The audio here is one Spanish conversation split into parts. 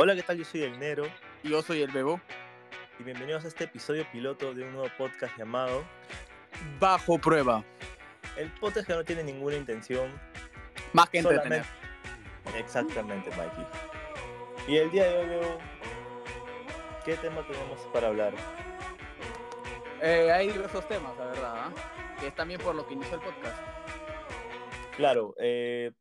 Hola, ¿qué tal? Yo soy el Nero Y yo soy el Bebo. y bienvenidos a este episodio piloto de un nuevo podcast llamado Bajo prueba. El podcast que no tiene ninguna intención. Más que entretener. solamente- Exactamente, Mikey. Y el día de hoy, Bebo, ¿qué tema tenemos para hablar? Eh, hay diversos temas, la verdad. ¿ah? Que es también por lo que inició el podcast. Claro, eh,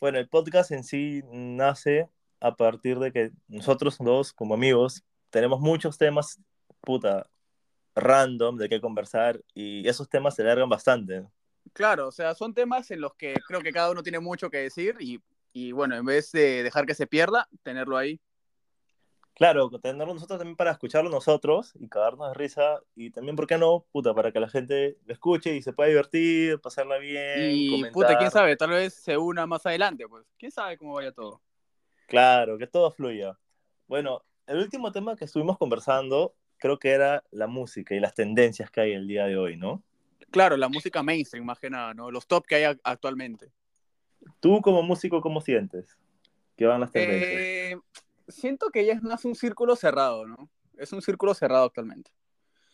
bueno, el podcast en sí nace a partir de que nosotros dos, como amigos, tenemos muchos temas, puta, random de qué conversar y esos temas se largan bastante. Claro, o sea, son temas en los que creo que cada uno tiene mucho que decir y, y bueno, en vez de dejar que se pierda, tenerlo ahí. Claro, tenerlo nosotros también para escucharlo nosotros y cagarnos de risa y también, ¿por qué no? Puta, para que la gente lo escuche y se pueda divertir, pasarla bien, Y comentar. puta, quién sabe, tal vez se una más adelante, pues. Quién sabe cómo vaya todo. Claro, que todo fluya. Bueno, el último tema que estuvimos conversando creo que era la música y las tendencias que hay el día de hoy, ¿no? Claro, la música mainstream, más que nada, ¿no? Los top que hay actualmente. Tú como músico, ¿cómo sientes? ¿Qué van las tendencias? Eh, siento que ya es más un círculo cerrado, ¿no? Es un círculo cerrado actualmente.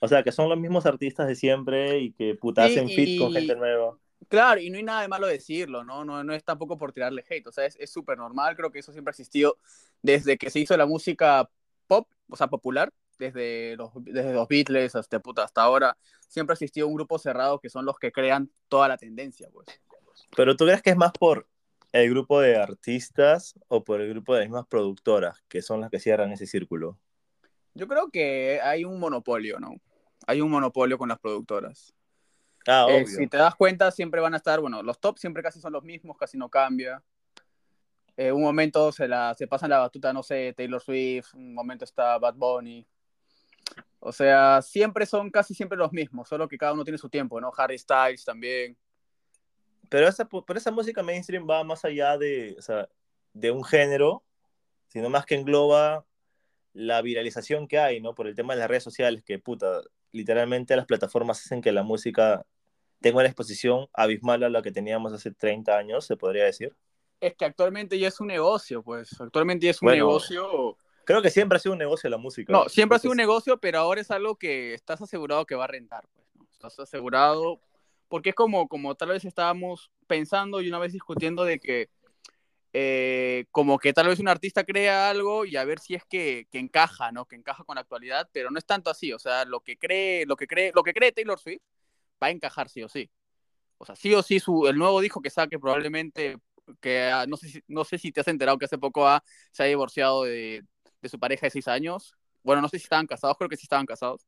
O sea, que son los mismos artistas de siempre y que puta hacen fit con y- gente nueva. Claro, y no hay nada de malo decirlo, ¿no? No, no es tampoco por tirarle hate, o sea, es es súper normal, creo que eso siempre ha existido desde que se hizo la música pop, o sea, popular, desde los, desde los Beatles hasta, puta, hasta ahora, siempre ha existido un grupo cerrado que son los que crean toda la tendencia, pues. Pero ¿tú crees que es más por el grupo de artistas o por el grupo de las mismas productoras que son las que cierran ese círculo? Yo creo que hay un monopolio, ¿no? Hay un monopolio con las productoras. Ah, Eh, si te das cuenta, siempre van a estar, bueno, los top siempre casi son los mismos, casi no cambia. Eh, un momento se, la, se pasan la batuta, no sé, Taylor Swift, un momento está Bad Bunny. O sea, siempre son casi siempre los mismos, solo que cada uno tiene su tiempo, ¿no? Harry Styles también. Pero esa, pero esa música mainstream va más allá de, o sea, de un género, sino más que engloba la viralización que hay, ¿no? Por el tema de las redes sociales, que puta, literalmente las plataformas hacen que la música tenga una exposición abismal a la que teníamos hace 30 años, se podría decir. Es que actualmente ya es un negocio, pues. Actualmente ya es un Bueno, negocio. Creo que siempre ha sido un negocio la música. No, siempre ha sido un negocio, pero ahora es algo que estás asegurado que va a rentar, pues, ¿no? Estás asegurado, porque es como, como tal vez estábamos pensando y una vez discutiendo de que eh, como que tal vez un artista crea algo y a ver si es que, que encaja, ¿no? Que encaja con la actualidad, pero no es tanto así, o sea, lo que cree, lo que cree, lo que cree Taylor Swift va a encajar sí o sí. O sea, sí o sí su, el nuevo disco que saque probablemente que ah, no sé si, no sé si te has enterado que hace poco ah, se ha divorciado de, de su pareja de seis años. Bueno, no sé si estaban casados, creo que sí estaban casados.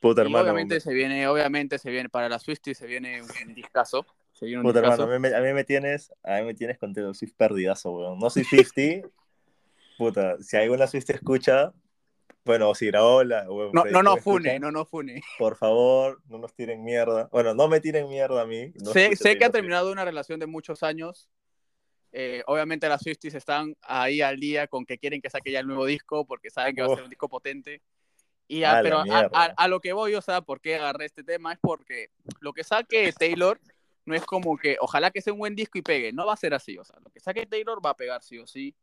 Puta Y hermano, obviamente se viene, obviamente se viene, para la Swifties se viene un discazo. Se viene un puta discazo. hermano, a mí, me- a mí me tienes, a mí me tienes con Taylor Swift perdidazo, weón. No soy 50, puta, si alguna Swift escucha, bueno, o si Graola, weón, No, no, no ¿tú escuchas? fune, no, no fune. Por favor, no nos tiren mierda. Bueno, no me tiren mierda a mí. no sé, sé que ha terminado una relación de muchos años. Eh, obviamente las Swifties están ahí al día con que quieren que saque ya el nuevo disco porque saben que va a ser un disco potente. Y a, A pero a, a- a lo que voy, o sea, ¿por qué agarré este tema? Es porque lo que saque Taylor no es como que ojalá que sea un buen disco y pegue. No va a ser así. O sea, lo que saque Taylor va a pegar sí o sí.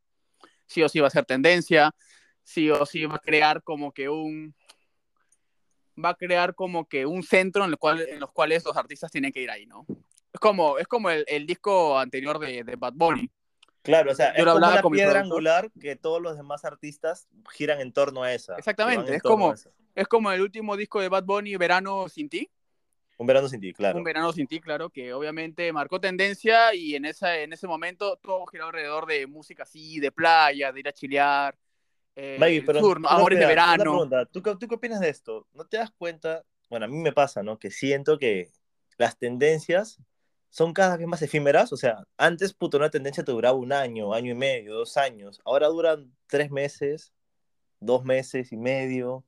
Sí o sí va a ser tendencia. Sí o sí va a crear como que un va a crear como que un centro en el cual en los cuales los artistas tienen que ir ahí, ¿no? Es como, es como el, el disco anterior de, de Bad Bunny. Claro, o sea, Yo es como una piedra angular que todos los demás artistas giran en torno a esa. Exactamente, es como-. Es como el último disco de Bad Bunny, Verano sin ti. Un verano sin ti, claro. Un verano sin ti, claro, que obviamente marcó tendencia y en, esa, en ese momento todo giró alrededor de música así, de playa, de ir a chilear. Eh, Maggie, pero sur, una amores de verano. pregunta, ¿Tú, qué- ¿Tú qué opinas de esto? ¿No te das cuenta? Bueno, a mí me pasa, ¿no? Que siento que las tendencias son cada vez más efímeras. O sea, antes, puto, una tendencia te duraba un año, año y medio, dos años. Ahora duran tres meses, dos meses y medio. O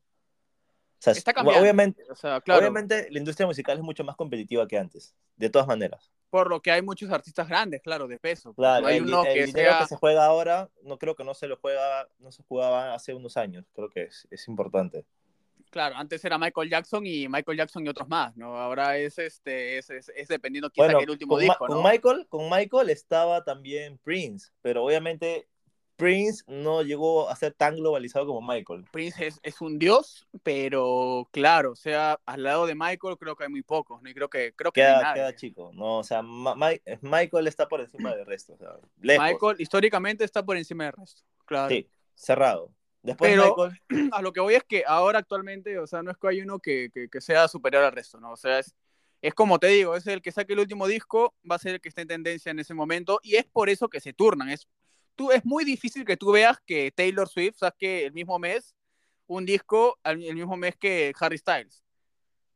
sea, Está cambiando. obviamente, O sea, claro, obviamente la industria musical es mucho más competitiva que antes, de todas maneras. Por lo que hay muchos artistas grandes, claro, de peso. Claro, no hay el, uno el que dinero sea... que se juega ahora, no creo que no se lo juega, no se jugaba hace unos años. Creo que es, es importante. Claro, antes era Michael Jackson y Michael Jackson y otros más, ¿no? Ahora es este, es, es, es dependiendo quién Bueno, el último con, disco, con ¿no? Michael, con Michael estaba también Prince, pero obviamente Prince no llegó a ser tan globalizado como Michael. Prince es, es, un dios, pero claro, o sea, al lado de Michael creo que hay muy pocos, ¿no? Y creo que, creo que queda, queda chico, ¿no? O sea, Ma Michael está por encima del resto, o sea, lejos. Michael históricamente está por encima del resto, claro. Sí, cerrado. Después pero Michael... a lo que voy es que ahora actualmente, o sea, no es que hay uno que, que, que sea superior al resto, ¿no? O sea, es, es como te digo, es el que saque el último disco, va a ser el que esté en tendencia en ese momento, y es por eso que se turnan, es tú, es muy difícil que tú veas que Taylor Swift saque el mismo mes un disco el mismo mes que Harry Styles.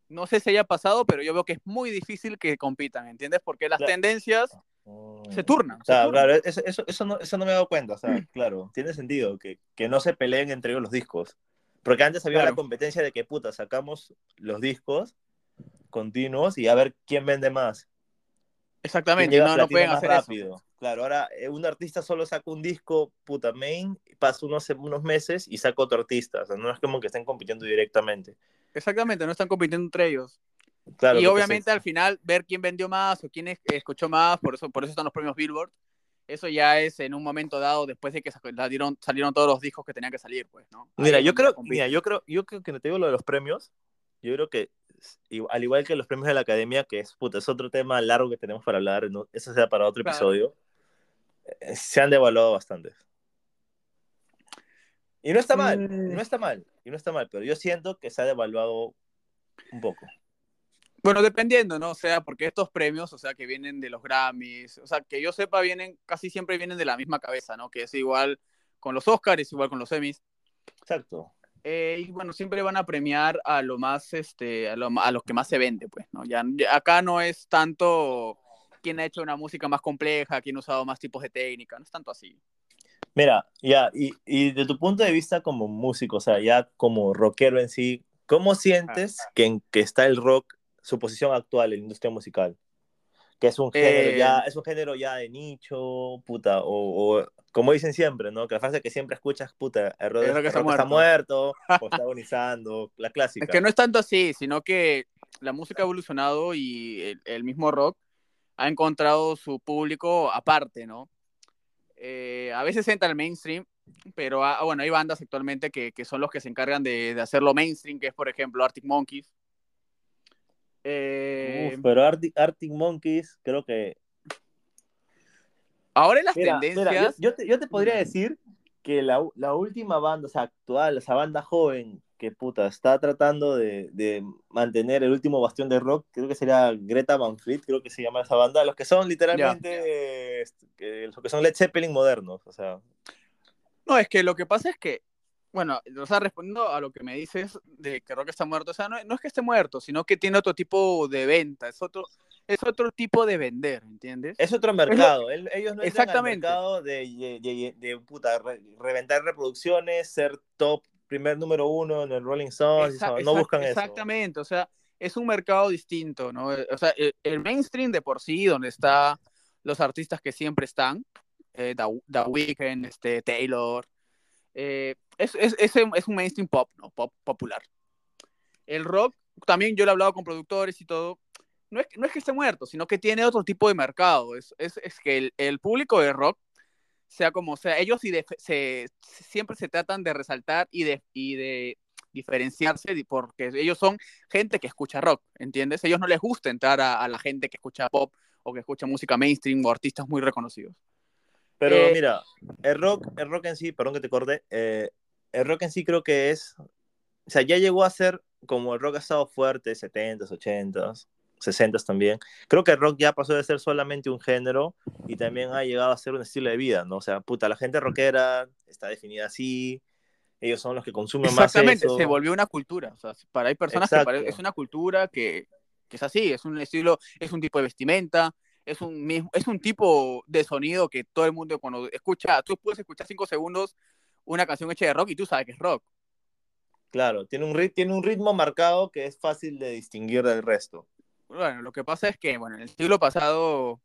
No sé si haya pasado, pero yo veo que es muy difícil que compitan, ¿entiendes? Porque las claro. tendencias Mm. se turnan. O sea, se turnan. claro, eso, eso, eso, no, eso no me he dado cuenta, o sea, claro, tiene sentido que, que no se peleen entre ellos los discos. Porque antes había Claro. la competencia de que, puta, sacamos los discos continuos y a ver quién vende más. Exactamente, no, no pueden hacer rápido. eso. Claro, ahora eh, un artista solo saca un disco, puta, main, pasa unos, unos meses y saca otro artista. O sea, no es como que estén compitiendo directamente. Exactamente, no están compitiendo entre ellos. Claro, y obviamente al final ver quién vendió más o quién es- escuchó más, por eso, por eso están los premios Billboard. Eso ya es en un momento dado después de que sa- salieron, salieron todos los discos que tenían que salir, pues, ¿no? Ahí Mira, yo creo, mira, yo creo, yo creo que no te digo lo de los premios. Yo creo que al igual que los premios de la academia, que es, puta, es otro tema largo que tenemos para hablar, ¿no? eso sea para otro Claro. episodio, eh, se han devaluado bastante. Y no está mal, Mm. no está mal, y no está mal, pero yo siento que se ha devaluado un poco. Bueno, dependiendo, ¿no? O sea, porque estos premios, o sea, que vienen de los Grammys, o sea, que yo sepa, vienen, casi siempre vienen de la misma cabeza, ¿no? Que es igual con los Oscars, igual con los Emmys. Exacto. Eh, y bueno, siempre van a premiar a lo más, este, a, lo, a los que más se vende, pues, ¿no? Ya, ya acá no es tanto quién ha hecho una música más compleja, quién ha usado más tipos de técnica, no es tanto así. Mira, ya, y, y de tu punto de vista como músico, o sea, ya como rockero en sí, ¿cómo sientes Ah. que, en, que está el rock, su posición actual en la industria musical? Que es un género Eh, ya, es un género ya de nicho, puta, o, o como dicen siempre, ¿no? Que la frase que siempre escuchas, puta, el rock, El rock el está rock está muerto, o está agonizando, la clásica. Es que no es tanto así, sino que la música ha evolucionado y el, el mismo rock ha encontrado su público aparte, ¿no? Eh, a veces entra al mainstream, pero ah, bueno, hay bandas actualmente que, que son los que se encargan de, de hacerlo mainstream, que es por ejemplo Arctic Monkeys. Eh, Uf, pero Arctic, Arctic Monkeys, creo que ahora en las Mira, tendencias, mira, yo, yo te, yo te podría decir que la, la última banda, o sea, actual, esa banda joven que puta está tratando de, de mantener el último bastión de rock, creo que sería Greta Van Fleet, creo que se llama esa banda, los que son literalmente eh, este, que- los que son Led Zeppelin modernos, o sea, no, es que lo que pasa es que, bueno, o sea, respondiendo a lo que me dices de que rock está muerto, o sea, no, no es que esté muerto, sino que tiene otro tipo de venta, es otro, es otro tipo de vender, ¿entiendes? es otro mercado, el- ellos no entran al Exactamente. mercado de, de, de- de, puta, re- reventar reproducciones, ser top, primer número uno en el Rolling Stones, no exact- buscan eso. Exactamente, o sea, es un mercado distinto, ¿no? Eh, O sea, el, el mainstream de por sí, donde está los artistas que siempre están, eh, The, The Weeknd, este, Taylor, eh, es, es, es, es un mainstream pop, ¿no? Pop popular. El rock, también yo lo he hablado con productores y todo, no es, no es que esté muerto, sino que tiene otro tipo de mercado. Es, es, es que el, el público de rock, sea como sea, ellos def- se, siempre se tratan de resaltar y de, y de diferenciarse di- porque ellos son gente que escucha rock, ¿entiendes? ellos no les gusta entrar a, a la gente que escucha pop o que escucha música mainstream o artistas muy reconocidos. Pero Eh, mira, el rock, el rock en sí, perdón que te corte, eh, el rock en sí creo que es, o sea, ya llegó a ser como el rock ha estado fuerte, 70s, 80s, 60s también. Creo que el rock ya pasó de ser solamente un género y también ha llegado a ser un estilo de vida, ¿no? O sea, puta, la gente rockera está definida así, ellos son los que consumen más Exactamente, se volvió una cultura. O sea, para hay personas que es una cultura que, que es así, es un estilo, es un tipo de vestimenta, es un, mismo- es un tipo de sonido que todo el mundo cuando escucha, tú puedes escuchar cinco segundos una canción hecha de rock y tú sabes que es rock. Claro, tiene un, rit- tiene un ritmo marcado que es fácil de distinguir del resto. Bueno, lo que pasa es que, bueno, en el siglo pasado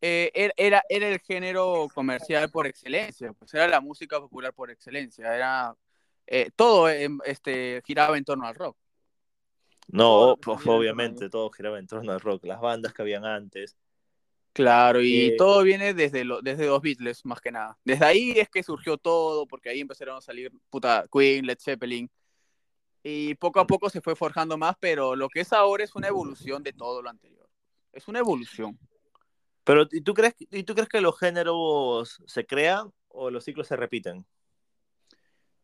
eh, er- era, era el género comercial por excelencia, pues era la música popular por excelencia, era eh, todo em, este, giraba en torno al rock. No, Todo pues, obviamente, todo giraba en torno al rock, las bandas que habían antes. Claro, y Eh, todo viene desde, lo, desde los Beatles, más que nada. Desde ahí es que surgió todo, porque ahí empezaron a salir, puta, Queen, Led Zeppelin. Y poco a poco se fue forjando más, pero lo que es ahora es una evolución de todo lo anterior. Es una evolución. Pero, ¿y tú, crees, ¿y tú crees que los géneros se crean o los ciclos se repiten?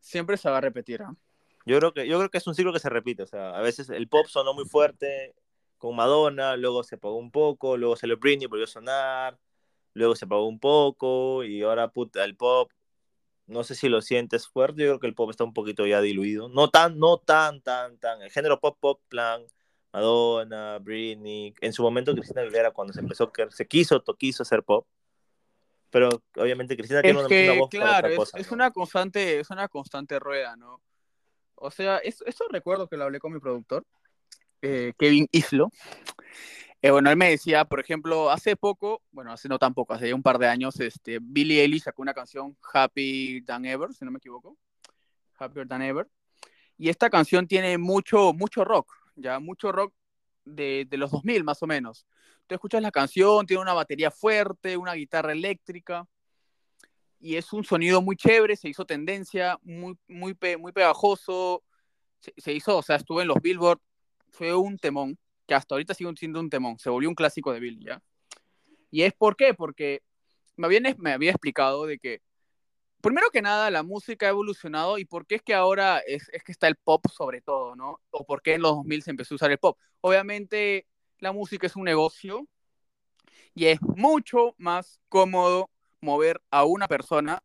Siempre se va a repetir, ¿ah? Yo creo que, yo creo que es un ciclo que se repite. O sea, a veces el pop sonó muy fuerte con Madonna, luego se apagó un poco, luego salió Britney, volvió a sonar, luego se apagó un poco y ahora puta, el pop, no sé si lo sientes fuerte, yo creo que el pop está un poquito ya diluido. No tan, no tan, tan, tan. El género pop, pop, plan, Madonna, Britney. En su momento Cristina Aguilera cuando se empezó, que se quiso, quiso hacer pop. Pero obviamente Cristina tiene Es una, que, una voz para claro, otra es, cosa. es ¿no? una constante, es una constante rueda, ¿no? O sea, es- eso recuerdo que lo hablé con mi productor, eh, Kevin Islo. Eh, bueno, él me decía, por ejemplo, hace poco, bueno, hace no tan poco, hace un par de años, este, Billie Eilish sacó una canción, Happy Than Ever, si no me equivoco, Happier Than Ever, y esta canción tiene mucho, mucho rock, ya, mucho rock de, de los 2000 más o menos. Tú escuchas la canción, tiene una batería fuerte, una guitarra eléctrica, y es un sonido muy chévere, se hizo tendencia, muy, muy pegajoso, se, se hizo, o sea, estuvo en los Billboard, fue un temón, que hasta ahorita sigue siendo un temón, se volvió un clásico de Billy, ¿ya? ¿Y es por qué? Porque me habían, me había explicado de que, primero que nada, la música ha evolucionado y por qué es que ahora es, es que está el pop sobre todo, ¿no? O por qué en los 2000 se empezó a usar el pop. Obviamente la música es un negocio y es mucho más cómodo mover a una persona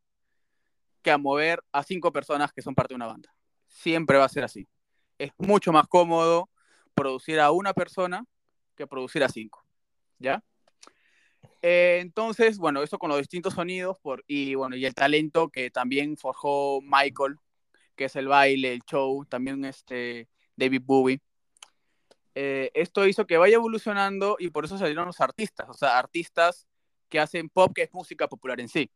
que a mover a cinco personas que son parte de una banda. Siempre va a ser así. Es mucho más cómodo producir a una persona que producir a cinco. ¿Ya? Eh, entonces, bueno, eso con los distintos sonidos por, y, bueno, y el talento que también forjó Michael, que es el baile, el show, también este David Bowie. Eh, esto hizo que vaya evolucionando y por eso salieron los artistas, o sea, artistas que hacen pop, que es música popular en sí.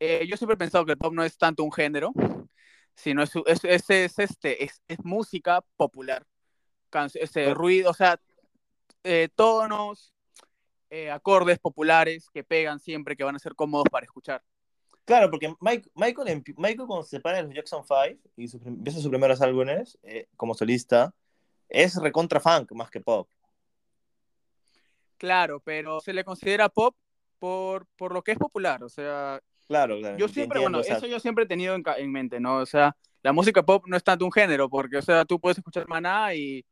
Eh, yo siempre he pensado que el pop no es tanto un género, sino es, es, es, es este, es, música popular, este, ruido, o sea, eh, tonos, eh, acordes populares que pegan siempre, que van a ser cómodos para escuchar. Claro, porque Mike, Michael, Michael cuando se separa de los Jackson 5 y su, empieza sus primeros álbumes eh, como solista, es recontra funk más que pop. Claro, pero se le considera pop por, por lo que es popular, o sea... Claro, claro. Yo siempre, entiendo, bueno, o sea, eso yo siempre he tenido en, en, mente, ¿no? O sea, la música pop no es tanto un género, porque, o sea, tú puedes escuchar Maná y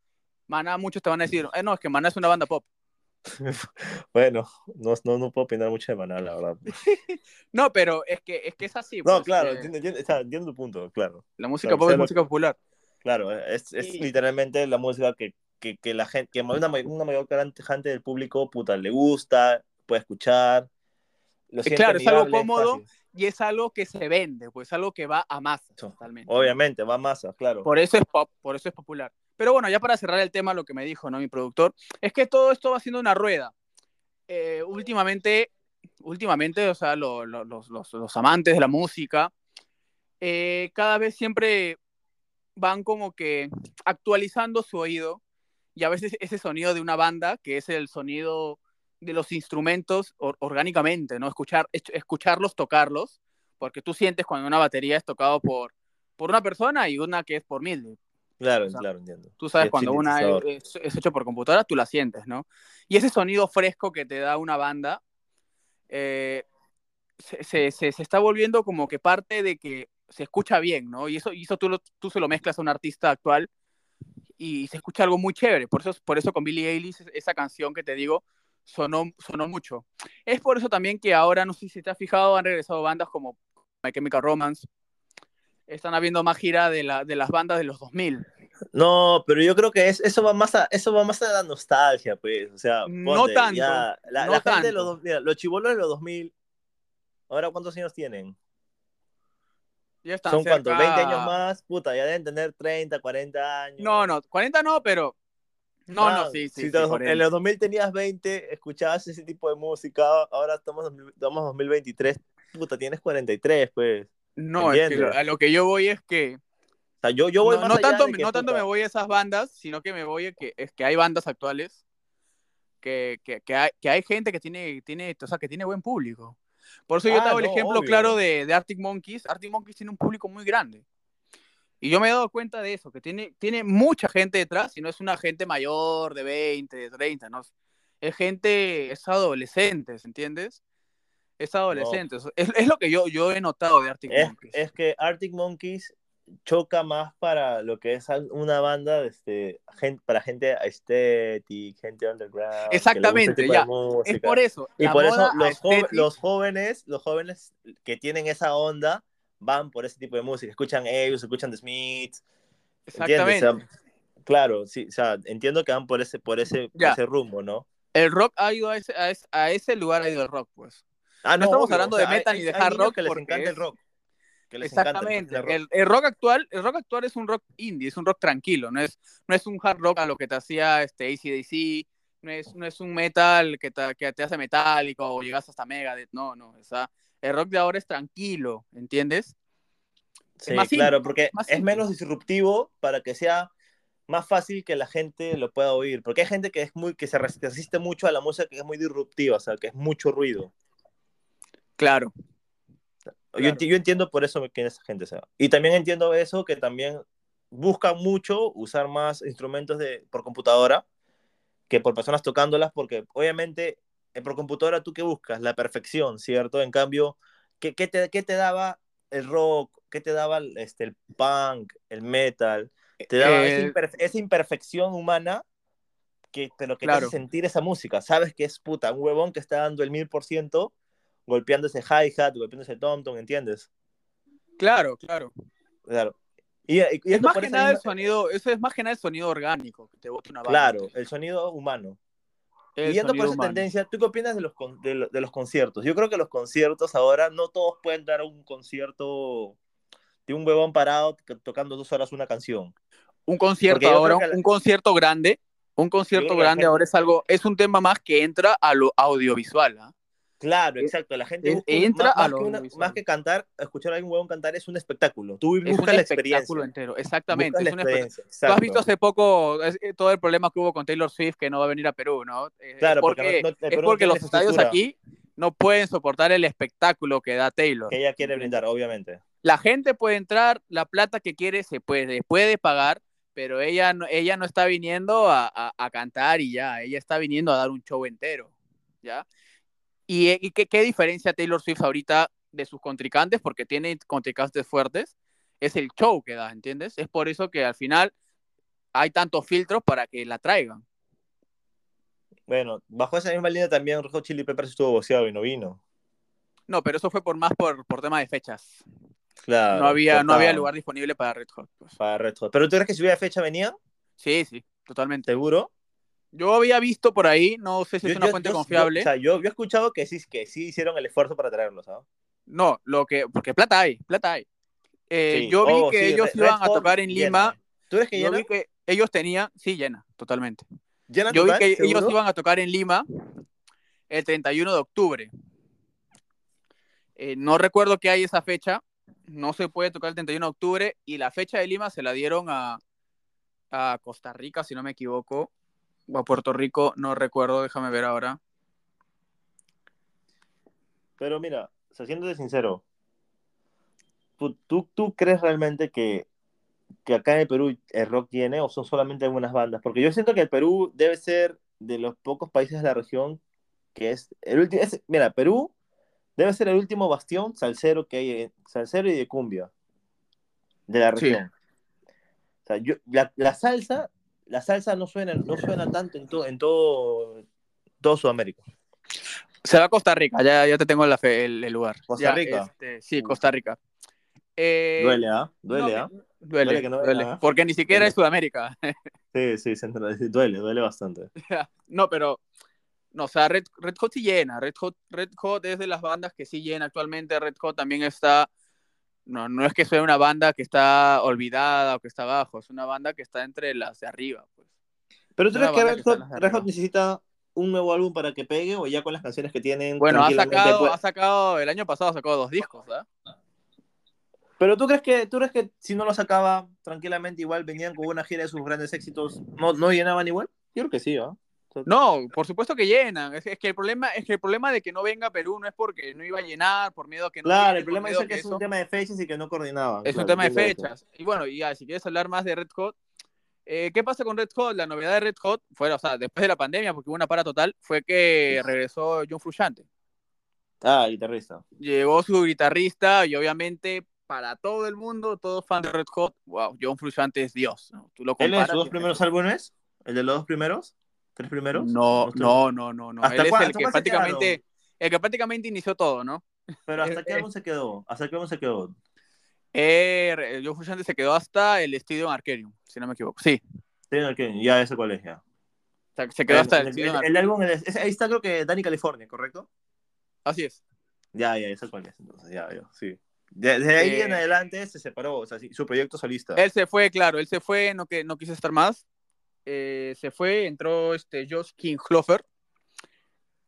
Maná muchos te van a decir, eh, no, es que Maná es una banda pop. bueno, no, no, no, puedo opinar mucho de Maná, la verdad. no, pero es que es, que es así. Pues, no, claro, eh, entiendo, entiendo, entiendo, tu punto, claro. La música claro, pop es lo... música popular. Claro, es, es y... literalmente la música que, que, que la gente, que una, una mayor gente del público, puta, le gusta, puede escuchar. Lo claro, es algo cómodo fácil. y es algo que se vende, pues es algo que va a masas, totalmente. Obviamente, va a masas, claro. Por eso es pop, por eso es popular. Pero bueno, ya para cerrar el tema, lo que me dijo ¿no? mi productor, es que todo esto va siendo una rueda. Eh, últimamente, últimamente, o sea, lo, lo, los, los, los, amantes de la música, eh, cada vez siempre van como que actualizando su oído y a veces ese sonido de una banda, que es el sonido de los instrumentos or orgánicamente, ¿no? Escuchar, escucharlos, tocarlos, porque tú sientes cuando una batería es tocado por, por una persona y una que es por mil. Claro, o sea, claro, entiendo. Tú sabes, cuando una es, es, hecho por computadora, tú la sientes, ¿no? Y ese sonido fresco que te da una banda eh, se, se, se, se, está volviendo como que parte de que se escucha bien, ¿no? Y eso, y eso tú, lo, tú se lo mezclas a un artista actual y se escucha algo muy chévere. Por eso, por eso con Billie Eilish, esa canción que te digo, sonó, sonó mucho. Es por eso también que ahora, no sé si te has fijado, han regresado bandas como My Chemical Romance. Están habiendo más gira de, la, de las bandas de los 2000. No, pero yo creo que es, eso, va más a, eso va más a la nostalgia, pues. O sea, ponte, no tanto. Ya, la, no la tanto. gente de los, los chibolos de los 2000, ahora ¿cuántos años tienen? Ya están Son cerca... cuántos, 20 años más, puta, ya deben tener 30, 40 años. No, no, 40 no, pero. No, ah, no, sí, sí. Si sí en los 2000 tenías 20, escuchabas ese tipo de música, ahora estamos, estamos 2023, puta, tienes 43, pues. No, es que a lo que yo voy es que. O sea, yo, yo voy no, más no allá tanto, de que, no tanto me voy a esas bandas, sino que me voy a que es que hay bandas actuales que, que, que hay, que hay gente que tiene, tiene, o sea, que tiene buen público. Por eso yo Ah, te hago el no, ejemplo obvio. claro de, de Arctic Monkeys. Arctic Monkeys tiene un público muy grande. Y yo me he dado cuenta de eso, que tiene, tiene mucha gente detrás, y no es una gente mayor de 20, de 30, ¿no? Es gente, es adolescentes, ¿entiendes? Es adolescente. Es, es lo que yo, yo he notado de Arctic Es, Monkeys. es que Arctic Monkeys choca más para lo que es una banda este, gente, para gente aesthetic, gente underground. Exactamente, ya. Es por eso. Y por eso los, jo- los jóvenes, los jóvenes que tienen esa onda van por ese tipo de música, escuchan ellos, escuchan The Smiths. Exactamente. O sea, claro, sí, o sea, entiendo que van por ese, por ese, por ese rumbo, ¿no? El rock ha ido a ese, a ese, a ese lugar, ha ido el rock, pues. Ah, No estamos obvio, hablando o sea, de metal hay- ni de hard rock que les encanta es- el rock. que les encanta el Exactamente. rock. El, el rock actual, el rock actual es un rock indie, es un rock tranquilo, no es, no es un hard rock a lo que te hacía este AC/DC, no es, no es un metal que te, que te hace metálico o llegas hasta Megadeth, no, no, o sea, el rock de ahora es tranquilo, ¿entiendes? Sí, más simple, claro, porque más es menos disruptivo para que sea más fácil que la gente lo pueda oír. Porque hay gente que es muy, que se resiste mucho a la música que es muy disruptiva, o sea, que es mucho ruido. Claro. Yo, Claro. enti- yo entiendo por eso que esa gente se va. Y también entiendo eso, que también buscan mucho usar más instrumentos de, por computadora que por personas tocándolas, porque obviamente eh, por computadora tú qué buscas? La perfección, ¿cierto? En cambio, ¿qué, qué te, qué te daba el rock? ¿Qué te daba el, este, el punk, el metal? Te daba esa, Eh, imperfe- esa imperfección humana, que, pero que te Claro. hace sentir esa música. Sabes que es puta, un huevón que está dando el mil por ciento golpeando ese hi-hat, golpeando ese tom-tom, ¿entiendes? claro, claro. Claro. Y, y- Es más que nada el misma- sonido, eso es más que nada el sonido orgánico que te bota una banda. Claro, el sonido humano. El y yendo por esa humano. tendencia, ¿tú qué opinas de los, con- de, de los conciertos? Yo creo que los conciertos ahora no todos pueden dar un concierto de un huevón parado to- tocando dos horas una canción. un concierto ahora, la- un concierto grande, un concierto grande gente- ahora es algo, es un tema más que entra a lo audiovisual, ¿ah? Claro, Es- exacto. La gente es- busca entra más, a más lo que una- más que cantar, escuchar a un huevón cantar es un espectáculo. Tú Es buscas un la espectáculo experiencia. entero, exactamente. Es un espectáculo. experiencia. Tú has visto hace poco es- eh, todo el problema que hubo con Taylor Swift que no va a venir a Perú, ¿no? Eh, Claro, es porque no- no- es porque los estadios aquí no pueden soportar el espectáculo que da Taylor. Que ella quiere brindar, obviamente. La gente puede entrar, la plata que quiere se puede, puede pagar, pero ella no, ella no está viniendo a, a- a cantar y ya, ella está viniendo a dar un show entero, ¿ya? ¿Y, y qué, qué diferencia Taylor Swift ahorita de sus contrincantes? Porque tiene contrincantes fuertes, es el show que da, ¿entiendes? Es por eso que al final hay tantos filtros para que la traigan. Bueno, bajo esa misma línea también Hot Chili Peppers estuvo boceado y no vino. No, pero eso fue por más por, por tema de fechas. Claro. no había, no había lugar disponible para Red Hot. pues. Para Red Hot. ¿Pero tú crees que si hubiera fecha venía? Sí, sí, totalmente. ¿Seguro? Yo había visto por ahí, no sé si es una yo- fuente yo- confiable. o sea, yo, yo he escuchado que sí, que sí hicieron el esfuerzo para traerlos, ¿sabes? No, lo que, porque plata hay, plata hay. Eh, Sí. yo vi Oh, que sí, ellos Red- iban Red a tocar en llena. Lima. ¿Tú crees que Yo llena? vi que ellos tenían, sí, llena, totalmente. ¿Llena Yo vi que ellos iban a tocar en Lima el 31 de octubre. Eh, no recuerdo que hay esa fecha, no se puede tocar el 31 de octubre y la fecha de Lima se la dieron a, a Costa Rica, si no me equivoco, o a Puerto Rico, no recuerdo, déjame ver ahora. Pero mira, o sea, siéndote sincero, ¿tú, tú, tú crees realmente que, que acá en el Perú el rock tiene o son solamente algunas bandas? Porque yo siento que el Perú debe ser de los pocos países de la región que es el último. mira, Perú debe ser el último bastión salsero que hay, en- salsero y de cumbia de la Sí. región. O sea, yo, la, la salsa, la salsa no suena, no suena tanto en, todo en todo, todo Sudamérica. Se va a Costa Rica, ya, ya te tengo la fe- el, el lugar. ¿Costa Ya, Rica? este, sí, Costa Rica. Eh, Duele, ¿ah? Duele, no, ¿ah? Duele, Duele que no duele, ¿ah? porque ni siquiera Duele. es Sudamérica. Sí, sí, central- sí, duele, duele bastante. no, pero, no, o sea, Red, Red Hot sí llena. Red Hot, Red Hot es de las bandas que sí llena actualmente. Red Hot también está, no, no es que sea una banda que está olvidada o que está abajo, es una banda que está entre las de arriba. Pues. Pero tú crees que Red Hot, Red necesita un nuevo álbum para que pegue o ya con las canciones que tienen Bueno, ha sacado, puede- ha sacado, el año pasado ha sacado dos discos, ¿ah? Pero tú crees que tú crees que si no lo sacaba tranquilamente igual venían con una gira de sus grandes éxitos, no, no llenaban igual? Yo creo que sí, ¿ah? No, por supuesto que llenan. Es, que el problema es que el problema de que no venga a Perú no es porque no iba a llenar, por miedo a que no. Claro, el problema es que, es un tema de fechas y que no coordinaban. Es un tema de fechas. Y bueno, ya, si quieres hablar más de Red Hot, eh, ¿qué pasa con Red Hot? La novedad de Red Hot fue, o sea, después de la pandemia, porque hubo una para total, fue que regresó John Frusciante. Ah, guitarrista. Llegó su guitarrista y obviamente para todo el mundo, todos fans de Red Hot, wow, John Frusciante es Dios. ¿no? Tú lo ¿Él es sus dos primeros álbumes? ¿El de los dos primeros? ¿Tres primeros? No, no, no, no, no. Él es el que prácticamente, el que prácticamente inició todo, ¿no? Pero ¿hasta qué álbum se quedó? ¿Hasta qué álbum se quedó? Eh, John Frusciante se quedó hasta el Studio Arcadium, si no me equivoco. Sí. Arcadium, ya ese cuál es ya. Se quedó hasta el, el, el, el álbum, ahí está creo que Danny California, ¿correcto? Así es. Ya, ya, ese cuál es, entonces, ya, ya, sí. Desde ahí en eh, adelante se separó, o sea, su proyecto solista. Él se fue, claro, él se fue, no, que, no quiso estar más. Eh, se fue, entró este Josh King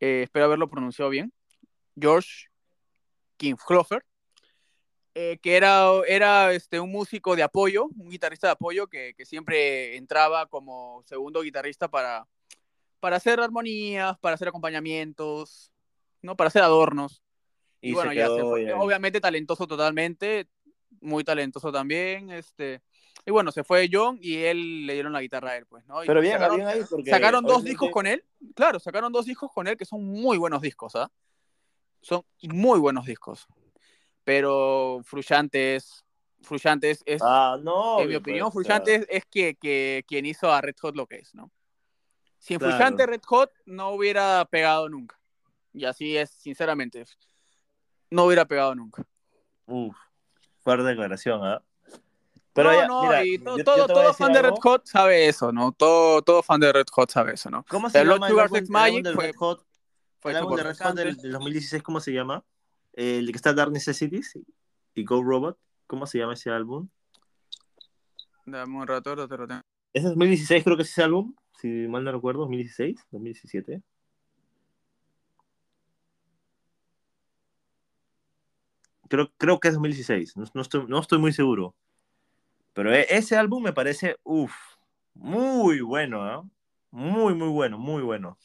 eh, espero haberlo pronunciado bien. George King eh, que era, era este, un músico de apoyo, un guitarrista de apoyo que, que siempre entraba como segundo guitarrista para, para hacer armonías, para hacer acompañamientos, ¿no? para hacer adornos. Y, bueno, ya se fue. Obviamente talentoso totalmente, muy talentoso también, este... Y bueno, se fue John y él le dieron la guitarra a él, pues, ¿no? Pero bien, sacaron, bien ahí porque... Sacaron dos discos con él, claro, sacaron dos discos con él que son muy buenos discos, ¿ah? Son muy buenos discos. Pero Frusciante Frusciante es, ah, no, en mi opinión, pues, es, que, que, quien hizo a Red Hot lo que es, ¿no? Sin claro. Red Hot no hubiera pegado nunca. Y así es, sinceramente no hubiera pegado nunca. Uf, fuerte declaración, ¿ah? Pero no, no, mira, y todo, todo, todo fan de Red Hot sabe eso, ¿no? Todo, todo fan de Red Hot sabe eso, ¿no? ¿Cómo se el llama el álbum, Magic el fue, Red Hot? Fue el álbum de Red Hot del, del, 2016, ¿cómo se llama? El que está Dark Necessities y Go Robot. ¿Cómo se llama ese álbum? Dame un rato, lo tengo. Ese es 2016 creo que es ese álbum, si mal no recuerdo, 2016, 2017. creo, creo que es 2016, no, no, estoy, no estoy muy seguro. Pero e, ese álbum me parece, uff, muy bueno, ¿eh? Muy, muy bueno, muy bueno.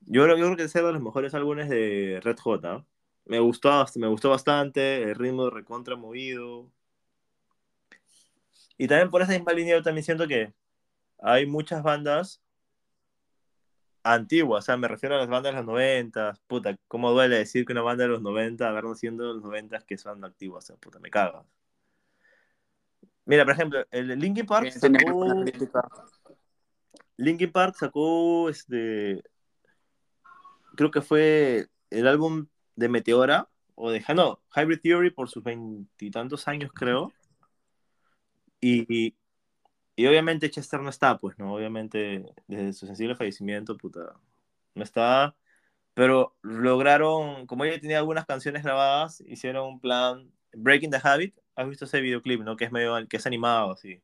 Yo creo, que es uno de los mejores álbumes de Red Hot. ¿eh? Me, gustó, me gustó bastante, el ritmo recontra movido. Y también por esa misma línea yo también siento que hay muchas bandas antigua, o sea, me refiero a las bandas de los 90, puta, cómo duele decir que una banda de los 90 agarran siendo de los 90 que son antiguas, o sea, puta, me cagas. Mira, por ejemplo, el Linkin Park sacó... Linkin Park sacó este creo que fue el álbum de Meteora o de no, Hybrid Theory por sus veintitantos años creo. y, y obviamente Chester no está, pues, ¿no? Obviamente, desde su sensible fallecimiento, puta, no está. Pero lograron, como ella tenía algunas canciones grabadas, hicieron un plan, Breaking the Habit, ¿has visto ese videoclip, no? Que es medio, que es animado, así.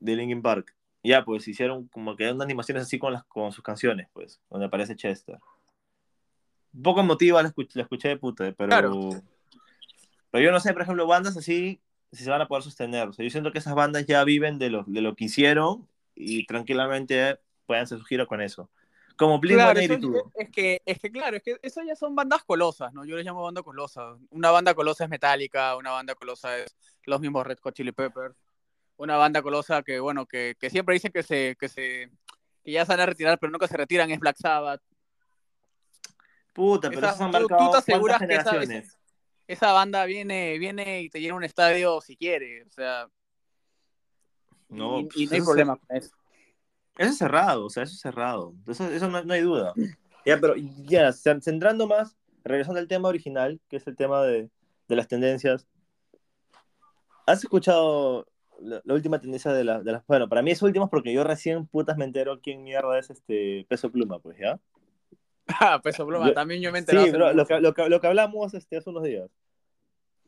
De Linkin Park. Ya, pues hicieron como que unas animaciones así con, las, con sus canciones, pues, donde aparece Chester. Un poco emotiva la escuché, la escuché de puta, pero... Pero yo no sé, por ejemplo, bandas así si se van a poder sostener. O sea, yo siento que esas bandas ya viven de lo, de lo que hicieron y tranquilamente pueden hacer su giro con eso. Como Blink claro, es, que, es que, claro, es que eso ya son bandas colosas, ¿no? Yo les llamo banda colosa. Una banda colosa es Metallica, una banda colosa es los mismos Red Hot Chili Peppers. Una banda colosa que, bueno, que, que siempre dicen que se, que se que ya se van a retirar, pero nunca se retiran, es Black Sabbath. Puta, pero eso marcado ¿tú, tú te aseguras que esa, esa banda viene, viene y te llena un estadio si quiere, o sea. No, y, pues no hay problema con eso. Eso es cerrado, o sea, eso es cerrado. Eso, eso no, hay duda. Ya, pero ya, centrando más, regresando al tema original, que es el tema de, de las tendencias. ¿Has escuchado la, última tendencia de, la, de, las... Bueno, para mí es última porque yo recién putas me entero quién mierda es este Peso Pluma, pues, ¿ya? Ah, peso pluma, también yo me enteré. Sí, bro, lo, que, lo, que, lo que hablamos este, hace unos días.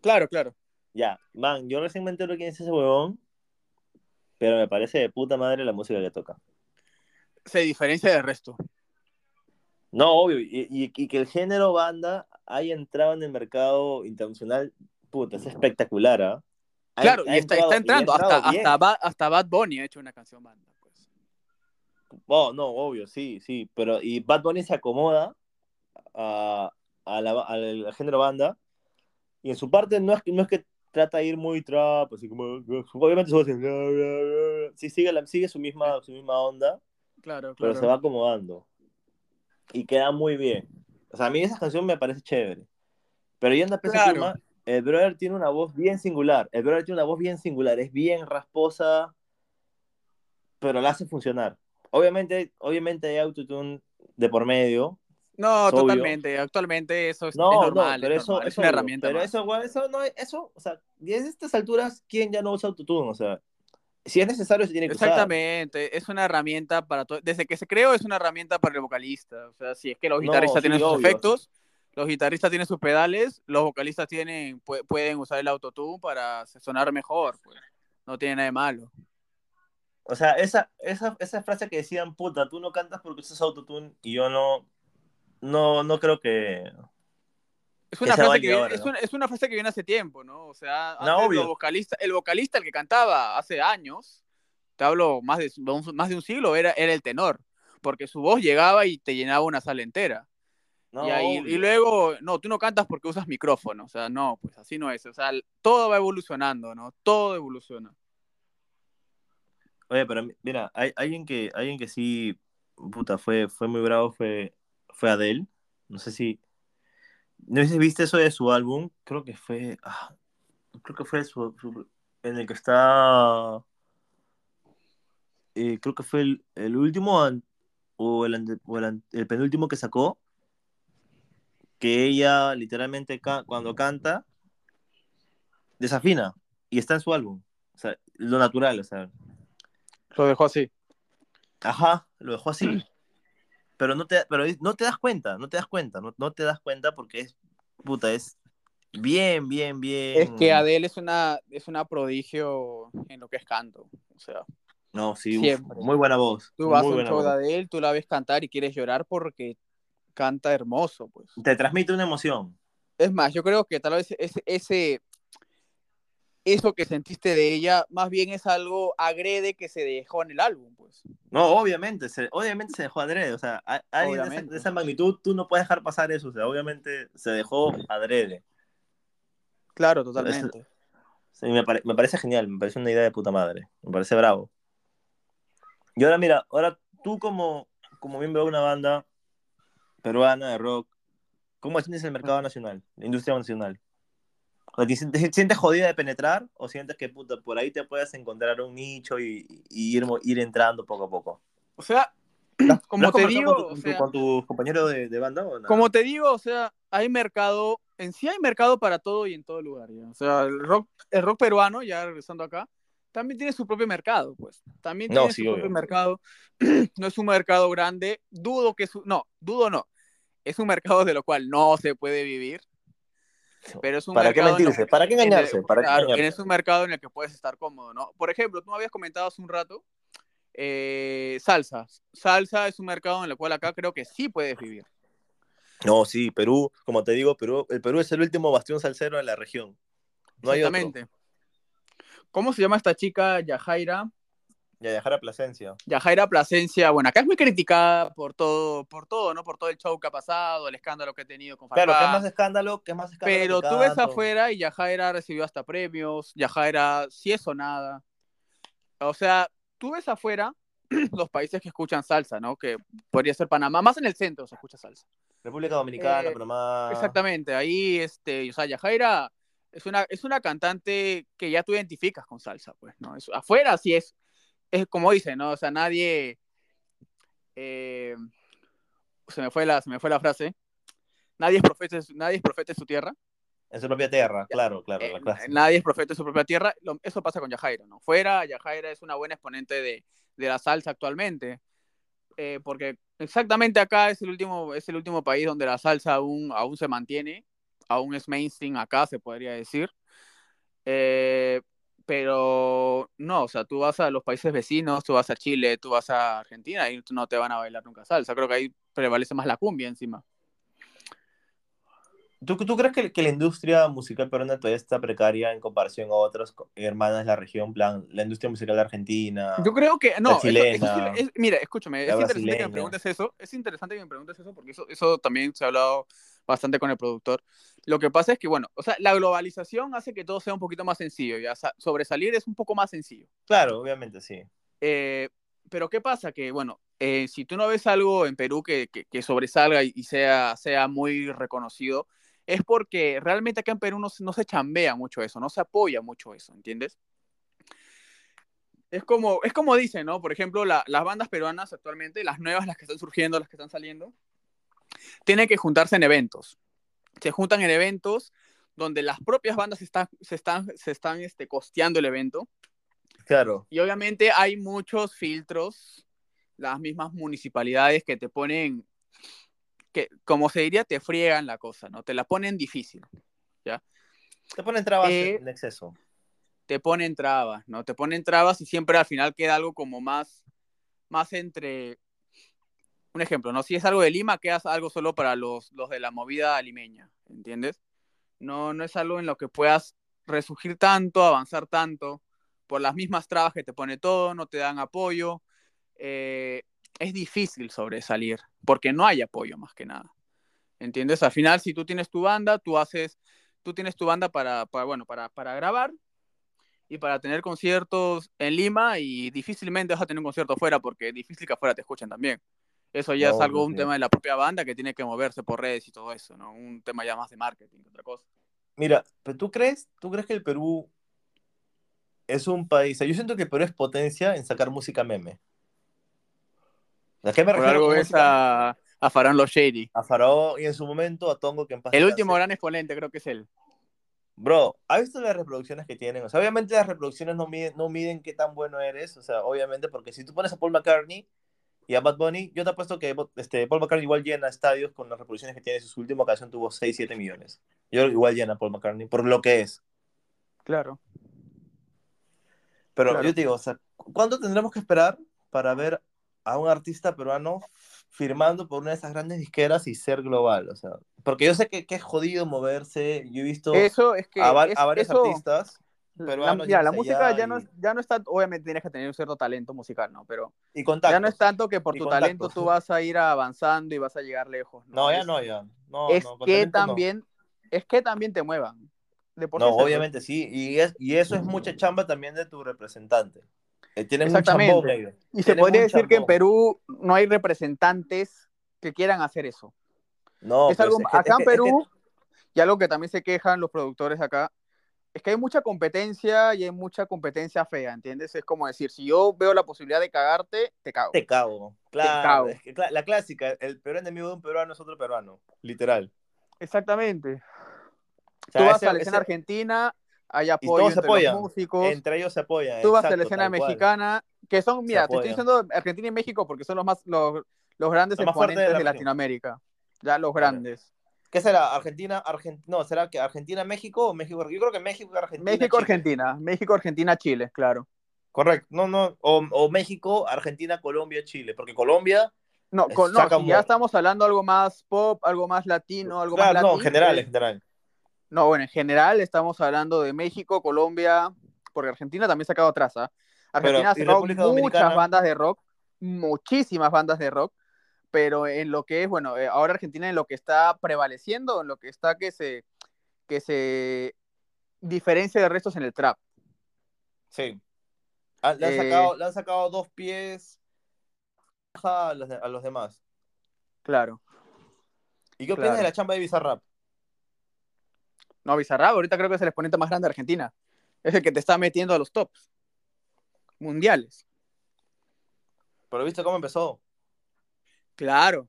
Claro, claro. Ya, man, yo recién me entero quién es ese huevón, pero me parece de puta madre la música que toca. Se diferencia del resto. No, obvio, y, y, que el género banda haya entrado en el mercado internacional, puta, es espectacular, ¿ah? Claro, y está, está, entrando, hasta, hasta, Bad, hasta Bad Bunny ha hecho una canción banda. Pues. Oh, no, obvio, sí, sí. Pero, y Bad Bunny se acomoda a, a la- al género banda. Y en su parte no es, que- no es que trata de ir muy trap, así como. Obviamente su voz es. Sí, sigue, la, sigue su, misma, su misma onda, Claro, pero se va acomodando. Y queda muy bien. O sea, a mí esa canción me parece chévere. Pero yendo a Peso Claro. Pluma, el brother tiene una voz bien singular. El brother tiene una voz bien singular. Es bien rasposa, pero la hace funcionar. Obviamente, obviamente hay autotune de por medio. No, es obvio. totalmente. Actualmente eso es, No, es no, normal. pero es, eso normal, es es una obvio. herramienta Pero más. eso, eso no es, eso, o sea, y en estas alturas, ¿quién ya no usa autotune? O sea, si es necesario, se tiene que usar. Exactamente, es una herramienta para todo. Desde que se creó es una herramienta para el vocalista. O sea, si es que los No, guitarristas sí, tienen sus efectos, los guitarristas tienen sus pedales, los vocalistas tienen, pu- pueden usar el autotune para sonar mejor. Pues. No tiene nada de malo. O sea, esa, esa, esa frase que decían, puta, tú no cantas porque usas autotune y yo no, no, no creo que... Es una, frase que viene, ahora, es, ¿no? una, es una frase que viene hace tiempo, ¿no? O sea, No, antes vocalistas, el vocalista, el que cantaba hace años, te hablo más de, más de un siglo, era, era el tenor, porque su voz llegaba y te llenaba una sala entera. No, y, ahí- obvio. y luego, no, tú no cantas porque usas micrófono, o sea, no, pues así no es, o sea, todo va evolucionando, ¿no? Todo evoluciona. Oye, pero mira, hay alguien que, alguien que sí, puta, fue, fue muy bravo, fue, fue Adele. No sé si, no sé si viste eso de su álbum, creo que fue, ah, creo que fue su, su- en el que está, eh, creo que fue el, el último an- o, el, ante- o el penúltimo que sacó, que ella literalmente ca- cuando canta, desafina y está en su álbum. O sea, lo natural, o sea, Lo dejó así. Ajá, lo dejó así. Pero no te, pero no te das cuenta, no te das cuenta, no, no te das cuenta porque es, puta, es bien, bien, bien. Es que Adele es una, es una prodigio en lo que es canto, o sea, No, sí, uf, muy buena voz. tú vas a un show de. Adele, tú la ves cantar y quieres llorar porque canta hermoso, pues. Te transmite una emoción. Es más, yo creo que tal vez ese, ese eso que sentiste de ella, más bien es algo agrede que se dejó en el álbum, pues. No, obviamente, se, obviamente se dejó adrede. O sea, a- alguien de esa, Obviamente. de esa magnitud, tú no puedes dejar pasar eso. O sea, obviamente se dejó adrede. Claro, totalmente. Sí, me, pare- me parece genial, me parece una idea de puta madre. Me parece bravo. Y ahora, mira, ahora tú como, como miembro de una banda peruana de rock, ¿cómo sientes el mercado nacional, la industria nacional? O sea, ¿te sientes, te sientes jodida de penetrar o sientes que puta, por ahí te puedes encontrar un nicho y, y ir, ir entrando poco a poco? O sea, ¿Lo has como te digo, con, tu- o sea, con tus compañeros de, de banda o como te digo, o sea, hay mercado, en sí hay mercado para todo y en todo lugar, ya. O sea, el rock, el rock peruano, ya regresando acá, también tiene su propio mercado, pues. También No, tiene sí, su propio obvio. mercado. no es un mercado grande, dudo que su, no, dudo no. Es un mercado de lo cual no se puede vivir, pero es un ¿Para qué en mentirse? ¿Para qué en el- engañarse? ¿Para qué claro, engañarse? es un mercado en el que puedes estar cómodo, ¿no? Por ejemplo, tú me habías comentado hace un rato, eh, salsa. Salsa es un mercado en el cual acá creo que sí puedes vivir. No, sí, Perú, como te digo, Perú, el Perú es el último bastión salsero de la región. No hay otro. Exactamente. ¿Cómo se llama esta chica? Yajaira. Y a dejar a Plasencia. Yajaira Plasencia. Bueno, acá es muy criticada por todo, por todo, ¿no? Por todo el show que ha pasado, el escándalo que ha tenido con Claro, Farfán. que es más escándalo, es más escándalo. Pero tú ves afuera y Yajaira recibió hasta premios. Yajaira sí es sonada. O sea, tú ves afuera los países que escuchan salsa, ¿no? Que podría ser Panamá, más en el centro se escucha salsa. República Dominicana, Eh, Panamá. Exactamente, ahí, este, o sea, Yajaira es una, es una cantante que ya tú identificas con salsa, pues, ¿no? Es- afuera sí es, es como dicen, ¿no? O sea, nadie, eh, se me fue la, se me fue la frase, nadie es profeta, nadie es profeta en su tierra, En su propia tierra, claro, claro. eh, la nadie es profeta en su propia tierra, Lo- eso pasa con Yajaira, ¿no? Fuera, Yajaira es una buena exponente de, de la salsa actualmente, eh, porque exactamente acá es el último, es el último país donde la salsa aún, aún se mantiene, aún es mainstream acá, se podría decir. Eh, pero no, o sea, tú vas a los países vecinos, tú vas a Chile, tú vas a Argentina y no te van a bailar nunca salsa. Creo que ahí prevalece más la cumbia encima. ¿Tú, ¿Tú crees que, que, la industria musical peruana todavía está precaria en comparación a otras hermanas de la región, plan, la industria musical de Argentina? Yo creo que, no, es, mira, escúchame, es interesante que me preguntes eso, es interesante que me preguntes eso porque eso, eso también se ha hablado bastante con el productor. Lo que pasa es que, bueno, o sea, la globalización hace que todo sea un poquito más sencillo, ya sobresalir es un poco más sencillo. Claro, obviamente, sí. Eh, pero ¿qué pasa? Que, bueno, eh, si tú no ves algo en Perú que, que, que sobresalga y sea, sea muy reconocido, es porque realmente acá en Perú no, no, se chambea mucho eso, no se apoya mucho eso, ¿entiendes? Es como, es como dicen, ¿no? Por ejemplo, la, las bandas peruanas actualmente, las nuevas, las que están surgiendo, las que están saliendo, tienen que juntarse en eventos. Se juntan en eventos donde las propias bandas están, se están, se están este, costeando el evento. Claro. Y obviamente hay muchos filtros, las mismas municipalidades que te ponen que, como se diría, te friegan la cosa, ¿no? Te la ponen difícil, ¿ya? Te ponen trabas eh, en exceso. Te ponen trabas, ¿no? Te ponen trabas y siempre al final queda algo como más, más entre... Un ejemplo, ¿no? Si es algo de Lima, queda algo solo para los, los de la movida limeña, ¿entiendes? No, no es algo en lo que puedas resurgir tanto, avanzar tanto, por las mismas trabas que te pone todo, no te dan apoyo. Eh, es difícil sobresalir porque no hay apoyo más que nada. ¿Entiendes? Al final, si tú tienes tu banda, tú haces, tú tienes tu banda para, bueno, para, para grabar y para tener conciertos en Lima y difícilmente vas a tener un concierto afuera porque es difícil que afuera te escuchen también. Eso ya es algo, un tema de la propia banda que tiene que moverse por redes y todo eso, ¿no? Un tema ya más de marketing que otra cosa. Mira, pero tú crees, tú crees que el Perú es un país, yo siento que el Perú es potencia en sacar música meme. ¿A qué me Por algo ves a, a Faraón Los Shady. A Faraón y en su momento a Tongo que en El último gran exponente creo que es él. Bro, ¿has visto las reproducciones que tienen? O sea, obviamente las reproducciones no miden, no miden qué tan bueno eres, o sea, obviamente, porque si tú pones a Paul McCartney y a Bad Bunny, yo te apuesto que este, Paul McCartney igual llena estadios con las reproducciones que tiene. Su última canción tuvo 6, 7 millones. Yo igual llena Paul McCartney, por lo que es. Claro. Pero yo te digo, o sea, ¿cuánto tendremos que esperar para ver a un artista peruano firmando por una de esas grandes disqueras y ser global, o sea, porque yo sé que, que es jodido moverse, yo he visto eso es que a, varios artistas peruanos. La, la música ya, no, ya no está, obviamente tienes que tener un cierto talento musical, ¿no? Pero ya no es tanto que por tu talento tú vas a ir avanzando y vas a llegar lejos. No, no ya no, ya. No, es que también, es que también te muevan. De no, obviamente sí, y, es, y eso es mucha chamba también de tu representante. Eh, Exactamente. y se podría decir que en Perú no hay representantes que quieran hacer eso. No, es algo, acá en Perú, y algo que también se quejan los productores acá, es que hay mucha competencia y hay mucha competencia fea, ¿entiendes? Es como decir, si yo veo la posibilidad de cagarte, te cago. Te cago, claro. la clásica, el peor enemigo de un peruano es otro peruano, literal. Exactamente. Tú vas a la escena argentina hay apoyo entre los músicos. Entre ellos se apoyan. Tú vas a la escena mexicana, que son, mira, te estoy diciendo Argentina y México porque son los más los, los grandes exponentes de, Latinoamérica. Ya los grandes. ¿Qué será? ¿Argentina, Argentina? No, ¿será que Argentina, México o México? Yo creo que México, Argentina. México, Argentina. México, Argentina, Chile, claro. Correcto. No, no. O, o México, Argentina, Colombia, Chile. Porque Colombia. No, con, no si ya estamos hablando algo más pop, algo más latino, algo más latino. No, en general, en general. No, bueno, en general estamos hablando de México, Colombia, porque Argentina también se ha quedado atrás. ¿ah? Argentina ha sacado muchas bandas de rock, muchísimas bandas de rock, pero en lo que es, bueno, eh, ahora Argentina en lo que está prevaleciendo, en lo que está que se, que se diferencia de restos en el trap. Sí. Ah, le, han sacado, eh, le han sacado dos pies a los, a los demás. Claro. ¿Y qué opinas de la chamba de Bizarrap? No, Bizarrap, ahorita creo que es el exponente más grande de Argentina. Es el que te está metiendo a los tops mundiales. Pero viste cómo empezó. Claro.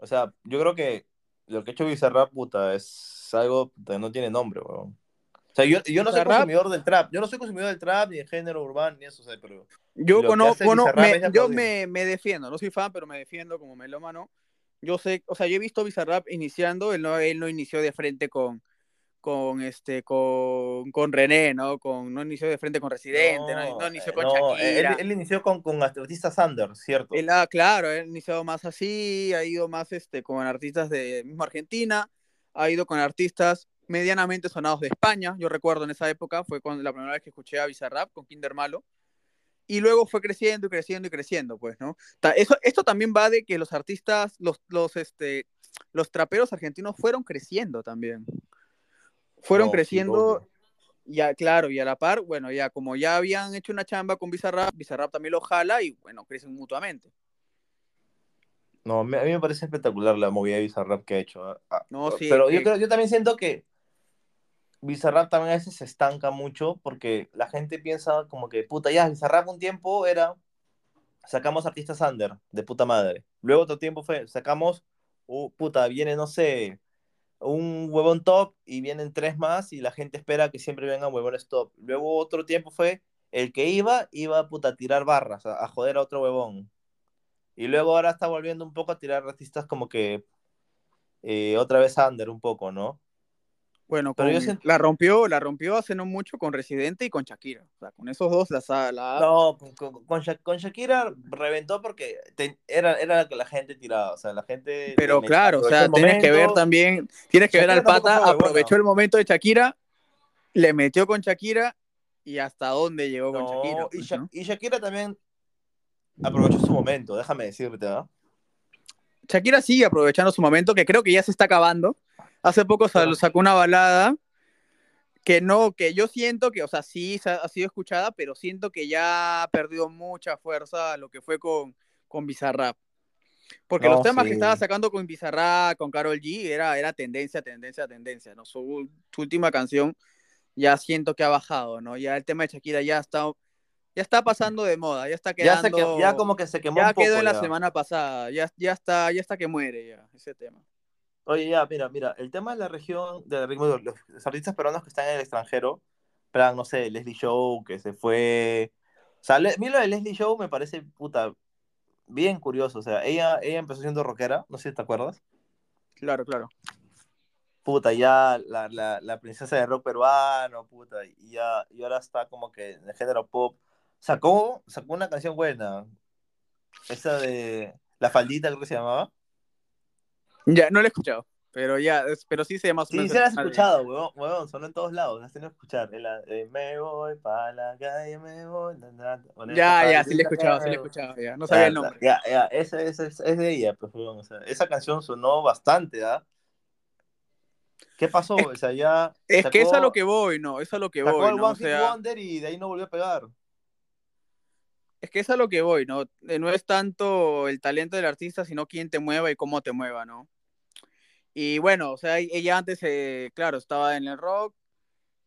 O sea, yo creo que lo que ha hecho Bizarrap, puta, es algo que no tiene nombre, weón. O sea, yo, yo no soy consumidor del trap. Yo no soy consumidor del trap, ni de género urbano, ni eso, o sea, pero... Yo, conozco, me, yo me, me, defiendo, no soy fan, pero me defiendo como melómano yo sé, o sea, yo he visto Bizarrap iniciando, él no, él no inició de frente con, con este con, con René, ¿no? Con, no inició de frente con Residente, no, no, inició con no, Shakira. Él, inició con, con artistas Sanders, ¿cierto? Él, ah, claro, él inició más así, ha ido más este, con artistas de mismo Argentina, ha ido con artistas medianamente sonados de España. Yo recuerdo en esa época, fue cuando la primera vez que escuché a Bizarrap con Kinder Malo. Y luego fue creciendo y creciendo y creciendo, pues, ¿no? Eso, esto también va de que los artistas, los, los, este, los traperos argentinos fueron creciendo también. Fueron No, creciendo, ya, claro, y a la par, bueno, ya como ya habían hecho una chamba con Bizarrap, Bizarrap también lo jala y, bueno, crecen mutuamente. No, a mí me parece espectacular la movida de Bizarrap que ha hecho. ¿ah? Ah, No, sí, Pero yo, que- creo, yo también siento que Bizarrap también a veces se estanca mucho porque la gente piensa como que, puta, ya, Bizarrap un tiempo era, sacamos artistas under, de puta madre. Luego otro tiempo fue, sacamos, uh, puta, viene, no sé, un huevón top y vienen tres más y la gente espera que siempre vengan huevones top. Luego otro tiempo fue, el que iba, iba, puta, a tirar barras, a, joder a otro huevón. Y luego ahora está volviendo un poco a tirar artistas como que eh, otra vez under un poco, ¿no? Bueno, Pero yo la rompió, la rompió hace no mucho con Residente y con Shakira. O sea, con esos dos la, No, con, con- con Sha- con Shakira reventó porque te- era, era la que la gente tiraba, o sea, la gente... Pero claro, o sea, tienes que ver también, tienes que ver al pata, fue aprovechó el momento de Shakira, le metió con Shakira y hasta dónde llegó con No, Shakira. y, pues, Sha- ¿no? y Shakira también aprovechó su momento, déjame decirte, ¿ah? Shakira sigue aprovechando su momento, que creo que ya se está acabando. Hace poco sacó una balada que no, que yo siento que, o sea, sí ha, sido escuchada, pero siento que ya ha perdido mucha fuerza lo que fue con, con Bizarrap. Porque No, los temas que estaba sacando con Bizarrap, con Carol G, era, era tendencia, tendencia, tendencia, ¿no? Su, su última canción ya siento que ha bajado, ¿no? Ya el tema de Shakira ya está, ya está pasando de moda, ya está Ya, quedando... se que- ya como que se quemó ya un poco. quedó en la semana pasada, ya, ya, está, ya está que muere ya ese tema. Oye, ya, mira, mira, el tema de la región, de los, los artistas peruanos que están en el extranjero, plan, no sé, Leslie Show, que se fue. O sea, le- a mí lo de Leslie Show me parece, puta, bien curioso. O sea, ella, ella empezó siendo rockera, no sé si te acuerdas. Claro, claro. Puta, ya la, la, la princesa de rock peruano, puta, y ya, y ahora está como que en el género pop. Sacó, sacó una canción buena. Esa de La Faldita, creo que se llamaba. Ya, no lo he escuchado, pero ya, es- pero sí se llama Sí, sí la has escuchado, huevón, huevón, sonó en todos lados, la has tenido que escuchar. Me voy para la calle, me voy. na, na, Ya, ya, sí le he escuchado, sí le he escuchado, ya. No sabía el nombre. Ya, ya, esa, esa- esa es de ella, pues, huevón, o sea, esa canción sonó bastante, ¿ah? ¿Qué pasó? Es- o sea, ya Es que es a sacó- lo que voy, ¿no? Es a lo que sacó voy, el ¿no? O One Hit sea, Wonder y de ahí no volvió a pegar. es que es a lo que voy, ¿no? Eh, No es tanto el talento del artista, sino quién te mueva y cómo te mueva, ¿no? Y bueno, o sea, ella antes, eh, claro, estaba en el rock,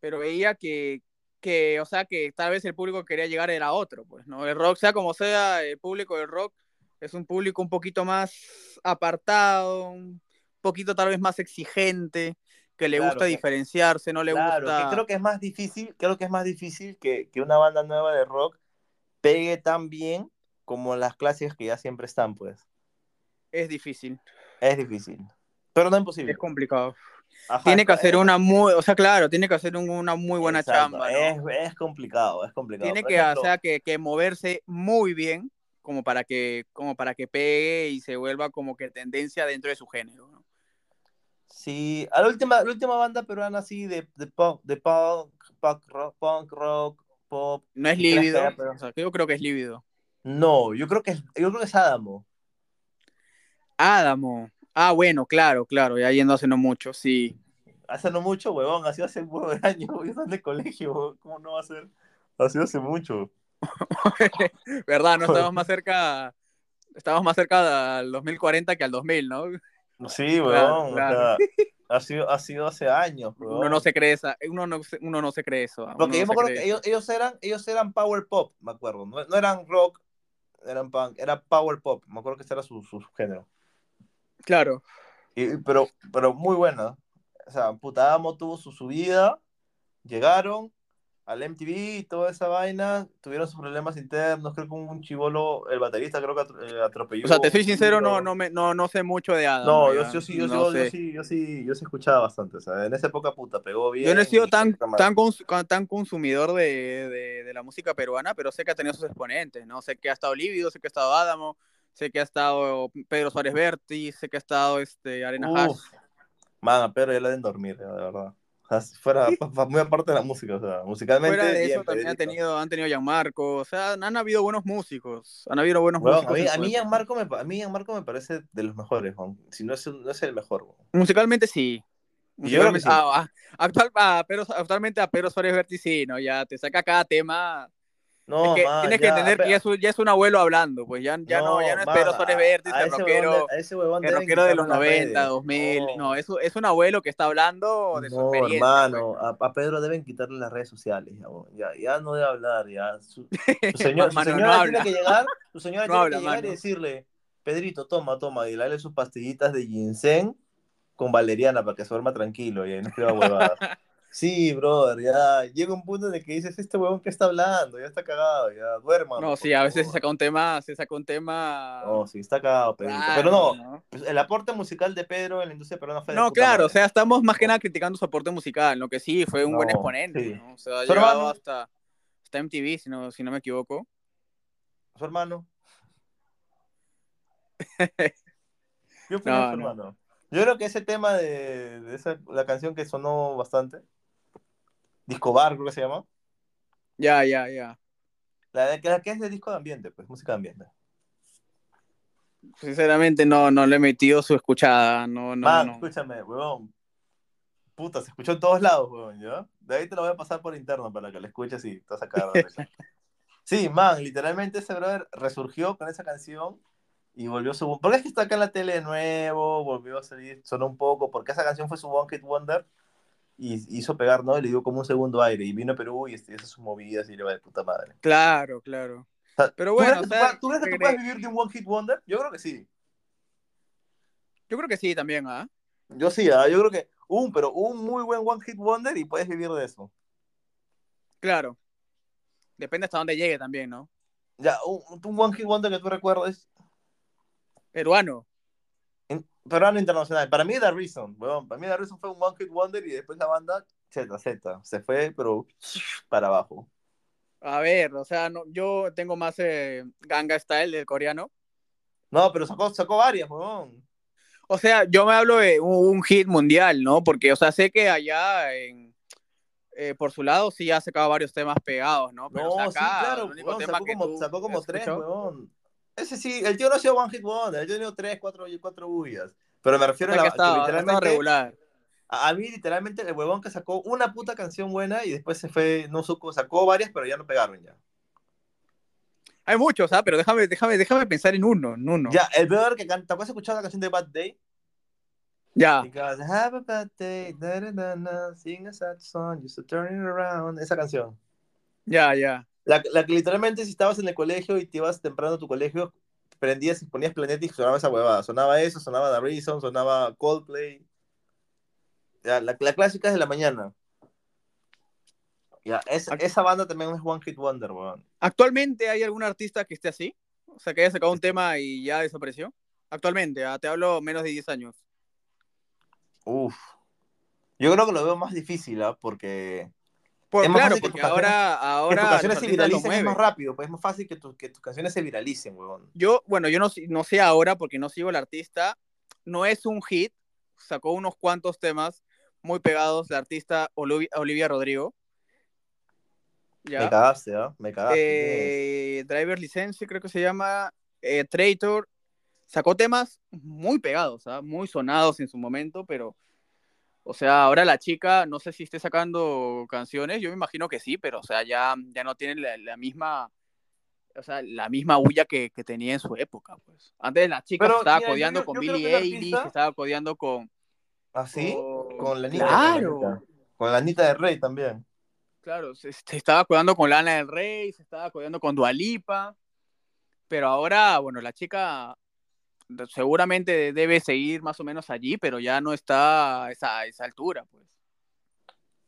pero veía que, que, o sea, que tal vez el público que quería llegar era otro, pues, ¿no? El rock, sea como sea, el público del rock es un público un poquito más apartado, un poquito tal vez más exigente, que le Claro, gusta que- diferenciarse, no le Claro, gusta... que creo que es más difícil, creo que es más difícil que, que una banda nueva de rock pegue tan bien como las clásicas que ya siempre están, pues. Es difícil, Es difícil. Pero no imposible. es complicado. Ajá, Tiene que es- hacer una muy, o sea, claro, tiene que hacer un- una muy buena Exacto, chamba, ¿no? Es, es complicado, es complicado. tiene que, ejemplo, o sea, que, que moverse muy bien como para que, como para que pegue y se vuelva como que tendencia dentro de su género. ¿no? Sí, a la última, la última banda peruana así de, de punk, de punk, punk rock, punk rock, pop. No es ¿Qué crees que lívido, haya, pero- o sea, yo creo que es lívido. No, yo creo que es, yo creo que es Adamo. Adamo. Ah, bueno, claro, claro, ya yendo hace no mucho, sí. Hace no mucho, huevón, ha sido hace de años, yo estaba en el colegio, huevón, ¿cómo no va a ser? Ha sido hace mucho. ¿Verdad? No estamos más cerca, estamos más cerca al 2040 que al 2000, ¿no? Sí, huevón, Claro, o claro. sea, ha sido, ha sido hace años, huevón. Uno no se cree esa, uno no, uno no se cree eso. Porque no yo me acuerdo que ellos, ellos, eran, ellos eran power pop, me acuerdo. No, no eran rock, eran punk, era power pop. Me acuerdo que ese era su, su género. Claro. Y- pero, pero muy buena. O sea, puta Amo tuvo su subida, llegaron al MTV y toda esa vaina, tuvieron sus problemas internos, creo que un chivolo, el baterista creo que eh, atropelló. O sea, te soy sincero, no, no, me, no, no sé mucho de Adam. No, yo, yo sí, yo, No yo, yo sí, yo sí, yo sí escuchaba bastante. O sea, en esa época, puta, pegó bien. Yo no he sido tan, tan, cons- tan consumidor de, de- de la música peruana, pero sé que ha tenido sus exponentes, ¿no? Sé que ha estado Lívido, sé que ha estado Adamo, sé que ha estado Pedro Suárez Berti, sé que ha estado este, Arena Hash. Uf, Man, pero ya la deben dormir, de verdad. O sea, fuera muy aparte de la música, o sea, musicalmente. Fuera de eso también han tenido, han tenido Gianmarco, o sea, han habido buenos músicos, han habido buenos a músicos. mí, en a mí. Gianmarco me, a mí Gianmarco me parece de los mejores, weón. si no es, no es el mejor. weón. Musicalmente sí. Yo que Musicalmente- ah, ah, actual, ah, pero, actualmente a Pedro Suárez Verticino, ya te saca cada tema. No, es que man, tienes que ya, entender pe- que ya es, un, ya es un abuelo hablando, pues ya, ya no, ya no man, a- Vértiz, a el rockero, de- el rockero de los quitarle las 90, redes. 2000. No. No, es, un- es un abuelo que está hablando de su No, experiencia. hermano, pues, a, a Pedro deben quitarle las redes sociales, ya, ya, no debe hablar, ya. Su, su señor, su Mano, no señora tiene que llegar, su señora No tiene habla, que llegar y mano. decirle, Pedrito, toma, toma, y darle sus pastillitas de ginseng con valeriana para que se duerma tranquilo y ahí no escriba huevadas. Sí, brother, ya llega un punto en el que dices, este huevón que está hablando, ya está cagado, ya duerma. No, sí, a veces se favor". saca un tema, se saca un tema. No, sí, está cagado, raro, Pero no, ¿no? pues, el aporte musical de Pedro en la industria peruana fue No, claro, o sea, estamos más que nada criticando su aporte musical, lo que sí, fue un buen exponente, sí. ¿no? O sea, ha llegado hermano- hasta, hasta MTV, si no, si no me equivoco. Su hermano. ¿Qué opinas No, su no. hermano? Yo creo que ese tema de, de esa, la canción que sonó bastante, Discobar creo que se llama, Ya, ya, ya. la, de, la que es de disco de ambiente, pues música de ambiente. Sinceramente no, no le he metido su escuchada, no, no, Man, no. escúchame, huevón. Puta, se escuchó en todos lados, huevón, ¿ya? De ahí te lo voy a pasar por interno para que lo escuches y te vas a cagar de. Sí, man, literalmente ese brother resurgió con esa canción y volvió su... Porque es que está acá en la tele de nuevo, volvió a salir, sonó un poco, porque esa canción fue su One Hit Wonder y hizo pegar, ¿no? Y le dio como un segundo aire y vino a Perú y este, hizo sus movidas y le va de puta madre. Claro, claro. O sea, Pero ¿tú bueno, crees que o tú sea, puedas- ¿tú crees que tú puedes vivir de un One Hit Wonder? Yo creo que sí. Yo creo que sí también, ¿ah? Yo sí, ah, yo creo que un, pero un muy buen One Hit Wonder y puedes vivir de eso. Claro. Depende hasta dónde llegue también, ¿no? Ya, un, un One Hit Wonder que tú recuerdes, Peruano. Peruano internacional. Para mí, The Reason, weón. Para mí, The Reason fue un One Hit Wonder y después la banda, Z, Z, se fue, pero para abajo. A ver, o sea, no, yo tengo más eh, Ganga Style del coreano. No, pero sacó, sacó varias, weón. O sea, yo me hablo de un, un hit mundial, ¿no? Porque, o sea, sé que allá en, eh, por su lado sí ha sacado varios temas pegados, ¿no? Pero No, o sea, sí, acá, claro, el único weón, tema sacó que como, sacó tres, escuchado- weón. Ese sí, el tío no ha sido One Hit Wonder, el tío ha tenido tres, cuatro, cuatro bullas. Pero me refiero sea, a la, estado literalmente, regular. a, a mí literalmente el huevón que sacó una puta canción buena y después se fue, no supo, sacó varias, pero ya no pegaron ya. Hay muchos, ¿ah? Pero déjame, déjame, déjame pensar en uno, en uno. Ya, el brother que canta, ¿te has escuchado la canción de Bad Day? Ya. Because have a bad day, da, da, da, sing a sad song, just to turn it around. Esa canción. Ya, ya. La, la que literalmente si estabas en el colegio y te ibas temprano a tu colegio, prendías y ponías Planet y sonaba esa huevada. Sonaba eso, sonaba The Reason, sonaba Coldplay. Ya, la, la clásica es de la mañana. Ya, es- esa banda también es One Hit Wonder, weón. ¿Actualmente hay algún artista que esté así? O sea, que haya sacado un tema y ya desapareció. Actualmente, ah, te hablo menos de 10 años. Uf. Yo creo que lo veo más difícil, ¿ah? Porque Por, Es claro, porque canciones- ahora, que ahora tus canciones se viralicen es más rápido, pues es más fácil que, tu- que tus canciones se viralicen, weón. Yo, bueno, yo no, sé- no sé ahora porque no sigo al artista. No es un hit. Sacó unos cuantos temas muy pegados la artista Olivia, Olivia Rodrigo. Me ¿Ya? cagaste, ¿ah? Me cagaste. Eh, Driver License, creo que se llama. eh, Traitor. Sacó temas muy pegados, ¿ah? muy sonados en su momento, pero. O sea, ahora la chica, no sé si esté sacando canciones, yo me imagino que sí, pero o sea, ya, ya no tiene la, la misma. O sea, la misma huella que, que tenía en su época, pues. Antes la chica Pero, se estaba mira, yo- codeando yo con creo Billie Eilish, se estaba codeando con. ¿Ah, sí? con- Con la Anita. Claro. Con la Anita. Con la Anita de Rey también. Claro, se, se estaba codeando con Lana del Rey, se estaba codeando con Dualipa, pero ahora, bueno, la chica seguramente debe seguir más o menos allí, pero ya no está a esa, a esa altura, pues.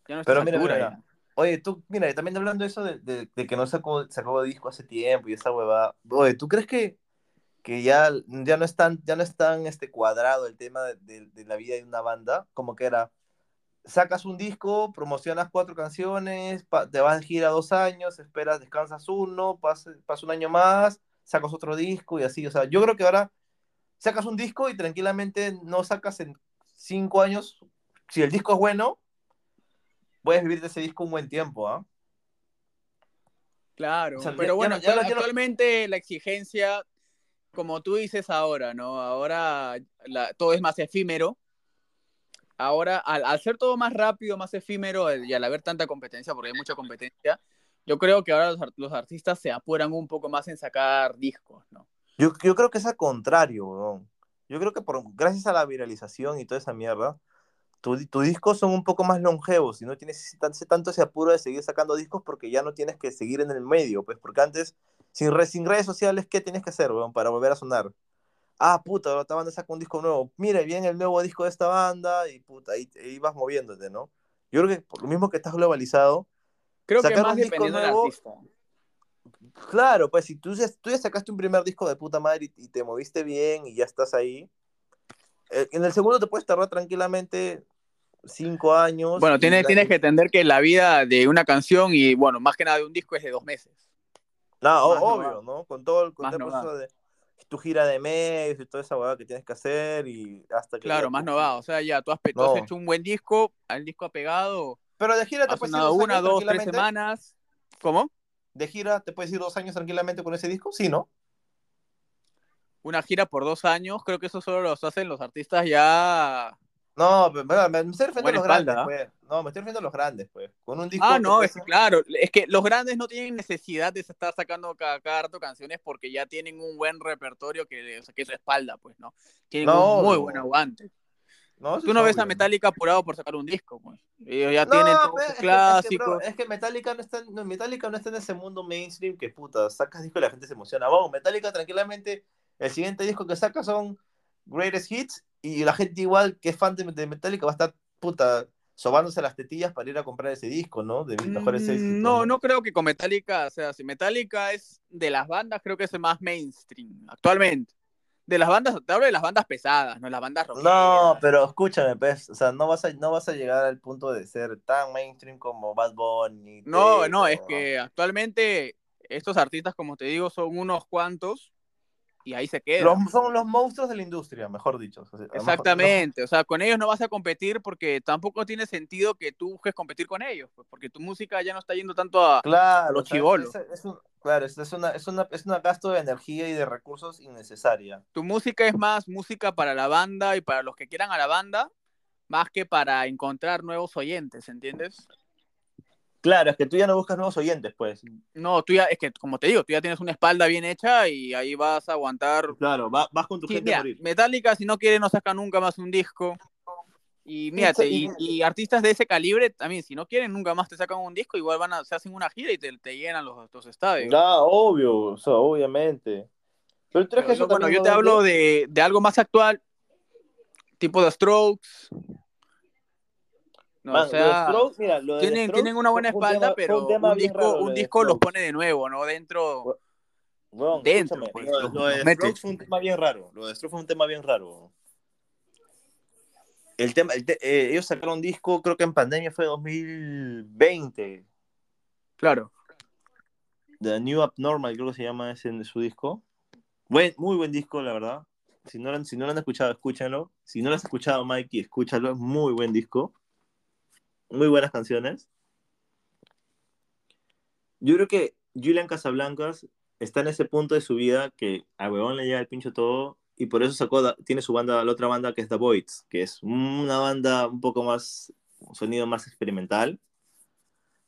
Ya no está Pero a esa mira, altura. mira, ya. Oye, tú, mira, también hablando de eso de, de- de que no sacó, sacó disco hace tiempo y esa huevada. Oye, ¿tú crees que, que ya, ya no es tan, ya no es tan este, cuadrado el tema de, de- de la vida de una banda? Como que era, sacas un disco, promocionas cuatro canciones, pa- te vas de gira dos años, esperas, descansas uno, pasa, pasa un año más, sacas otro disco y así. O sea, yo creo que ahora sacas un disco y tranquilamente no sacas en cinco años, si el disco es bueno, puedes vivir de ese disco un buen tiempo, ¿ah? Claro, O sea, pero ya- bueno, ya ya actualmente la exigencia, como tú dices ahora, ¿no? Ahora la- todo es más efímero. Ahora, al, al ser todo más rápido, más efímero eh, y al haber tanta competencia, porque hay mucha competencia, yo creo que ahora los, los artistas se apuran un poco más en sacar discos, ¿no? Yo, yo creo que es al contrario, weón. Yo creo que por, gracias a la viralización y toda esa mierda, tus tu discos son un poco más longevos y no tienes tanto ese apuro de seguir sacando discos porque ya no tienes que seguir en el medio, pues porque antes, sin, re- sin redes sociales, ¿qué tienes que hacer, weón, para volver a sonar? Ah, puta, esta banda saca un disco nuevo. Mira, viene el nuevo disco de esta banda y puta, ahí, ahí vas moviéndote, ¿no? Yo creo que por lo mismo que estás globalizado, Creo que Sacar más un disco nuevo- artista. Claro, pues si tú ya, tú ya sacaste un primer disco de puta madre y, y te moviste bien y ya estás ahí, eh, en el segundo te puedes tardar tranquilamente cinco años. Bueno, tienes, que entender que la vida de una canción y, bueno, más que nada de un disco es de dos meses. No, o- obvio. ¿no? Con todo el, con proceso de tu gira de medios y toda esa hueá que tienes que hacer y hasta que... Claro, ya más tú- no va. O sea, ya tú has, has hecho un buen disco, el disco ha pegado, Pero de gira te ha puedes ir sonado dos una, dos, tres semanas. ¿Cómo? De gira te puedes ir dos años tranquilamente con ese disco, sí, ¿no? Una gira por dos años, creo que eso solo los hacen los artistas ya. No, pero, me estoy refiriendo a los espalda, grandes, pues. No, me estoy refiriendo a los grandes, pues. Con un disco Ah, no, es claro, es que los grandes no tienen necesidad de estar sacando cada, cada rato canciones porque ya tienen un buen repertorio que, o sea, que es espalda, pues, ¿no? Tienen No, un muy buen aguante. No, Tú no ves a Metallica apurado por sacar un disco, pues. Ellos ya No, tienen todos sus es que- clásicos. Es que, bro, es que Metallica no está, en- no, Metallica no está en ese mundo mainstream que puta, sacas disco y la gente se emociona. Vamos, Metallica tranquilamente, el siguiente disco que saca son Greatest Hits y la gente igual que es fan de, de Metallica va a estar puta sobándose las tetillas para ir a comprar ese disco, ¿no? De mis mejores Mm, éxitos. No, no creo que con Metallica, o sea, si Metallica es de las bandas, creo que es el más mainstream actualmente. De las bandas, te hablo de las bandas pesadas, no las bandas rockeras. No, pero escúchame, pues, o sea, no vas a, no vas a llegar al punto de ser tan mainstream como Bad Bunny. No, no, es que actualmente estos artistas, como te digo, son unos cuantos y ahí se quedan. Los- son los monstruos de la industria, mejor dicho. O sea, mejor- Exactamente, o sea, con ellos no vas a competir porque tampoco tiene sentido que tú busques competir con ellos, pues, porque tu música ya no está yendo tanto a... Claro, los o sea, chibolos. Es, es un, claro, es, es una, es, una, es un gasto de energía y de recursos innecesaria. Tu música es más música para la banda y para los que quieran a la banda, más que para encontrar nuevos oyentes, ¿entiendes? Claro, es que tú ya no buscas nuevos oyentes, pues. No, tú ya, es que como te digo, tú ya tienes una espalda bien hecha y ahí vas a aguantar. Claro, va- vas con tu Sí, gente mira, a morir. Metallica, si no quiere, no saca nunca más un disco. Y mírate, y, artistas de ese calibre también, si no quieren, nunca más te sacan un disco, igual van a, se hacen una gira y te, te llenan los, los estadios. Ah, obvio, o sea, obviamente. Pero Pero que eso yo, bueno, yo te hablo de, de algo más actual, tipo The Strokes. No, Man, o sea, lo de Strokes, mira, lo de tienen, tienen una buena un espalda, tema- pero un disco, raro, un disco los pone de nuevo, ¿no? Dentro. Weón, dentro, pues, lo, de. Strokes fue un tema bien raro. Lo de Strokes fue un tema bien raro. El tema, el te- eh, ellos sacaron un disco, creo que en pandemia fue 2020. Claro. The New Abnormal, creo que se llama ese de su disco. Buen, muy buen disco, la verdad. Si no, lo han- si no lo han escuchado, escúchenlo. Si no lo has escuchado, Mikey, escúchalo. Es muy buen disco. Muy buenas canciones. Yo creo que Julian Casablancas está en ese punto de su vida que a huevón le llega el pincho todo y por eso sacó, tiene su banda, la otra banda que es The Voids, que es una banda un poco más, un sonido más experimental,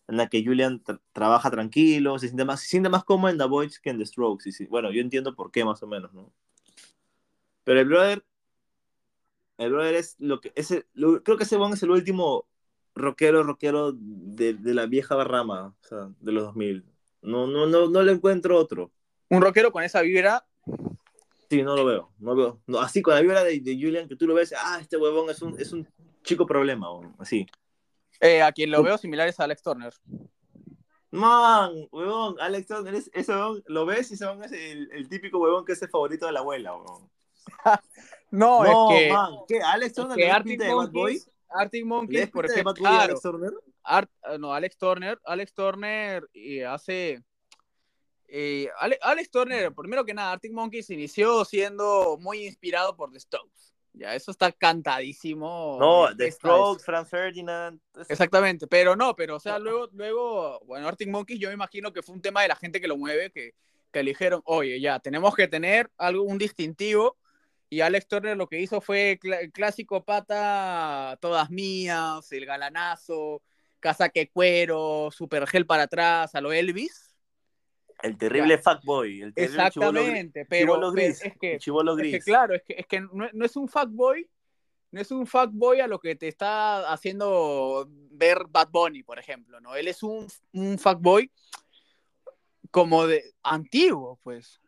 en la que Julian tra- trabaja tranquilo, se siente más, se siente más cómodo en The Voids que en The Strokes. Y bueno, yo entiendo por qué más o menos, ¿no? Pero el brother, el brother es lo que, ese, creo que ese weón es el último rockero, rockero de, de la vieja rama, o sea, de los 2000. No, no, no, no le encuentro otro. Un rockero con esa vibra, Sí, no lo veo. No veo. No, así con la vibra de, de Julian, que tú lo ves, ah, este huevón es un, es un chico problema, weón, así. eh, a quien lo veo similar es a Alex Turner. Man, huevón, Alex Turner, es- ese huevón, lo ves y ese huevón es el, el típico huevón que es el favorito de la abuela, huevón. No, No, es que, man, ¿qué? ¿Alex es Turner que le ves Arctic pinta de Bad Boy? Arctic ¿Le Monkeys, por ejemplo, claro, Alex Turner? Art- eh, no, Alex Turner, Alex Turner y hace eh, Ale- Alex Turner, primero que nada, Arctic Monkeys inició siendo muy inspirado por The Strokes, Ya, eso está cantadísimo. No, The Strokes, es- Franz Ferdinand. es- Exactamente, pero no, pero o sea, luego, luego, bueno, Arctic Monkeys yo me imagino que fue un tema de la gente que lo mueve, que, que le dijeron, oye, ya, tenemos que tener algo, un distintivo, y Alex Turner lo que hizo fue cl- el clásico pata, todas mías, el galanazo, casaque cuero, super gel para atrás, a lo Elvis. El terrible fuckboy. El terrible chibolo Exactamente, pero, pero gris. es que chibolo Es gris. que claro, es que, es que no, no es un fuckboy, no es un fuckboy a lo que te está haciendo ver Bad Bunny, por ejemplo, ¿no? Él es un, un fuckboy como de antiguo, pues,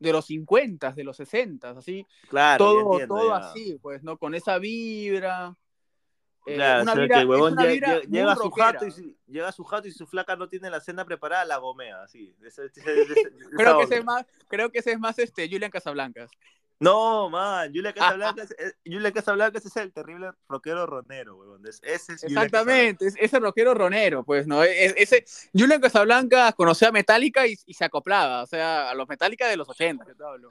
de los 50, de los 60, así, Claro, todo, entiendo, todo ya. así, pues, ¿no? Con esa vibra. eh, Claro, una o sea, vibra- que el huevón es una llega, vibra a su jato y su, llega a su jato y su flaca no tiene la cena preparada, la gomea, así. Ese- ese- ese- ese- esa Creo que, ese es más, creo que ese es más este, Julian Casablancas. No, man, Julia Casablanca, es, es- Julia Casablanca ese es el terrible rockero ronero. Es- Ese es Exactamente, es- ese rockero ronero, pues, ¿no? Es- ese, Julian Casablanca conocía a Metallica y, y se acoplaba, o sea, a los Metallica de los 80, que te hablo.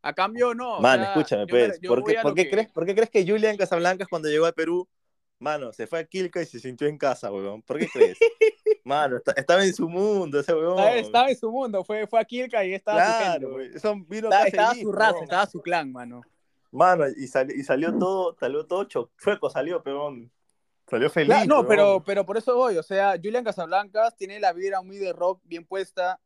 A cambio, no. o Man, sea, escúchame, yo pues. yo ¿Por qué, a por lo qué que- crees, por qué crees que Julian Casablancas cuando llegó a Perú, mano, se fue a Quilca y se sintió en casa, huevón? ¿Por qué crees? mano, está- estaba en su mundo ese huevón. Estaba, estaba en su mundo, fue, fue a Kilka y estaba su gente, Claro, vino estaba feliz, su raza, huevón. estaba su clan, mano. Mano, y, sali- y salió todo, salió todo cho- chueco, salió, peón. Salió feliz. Claro, no, pero, pero por eso voy, o sea, Julian Casablancas tiene la vibra muy de rock bien puesta.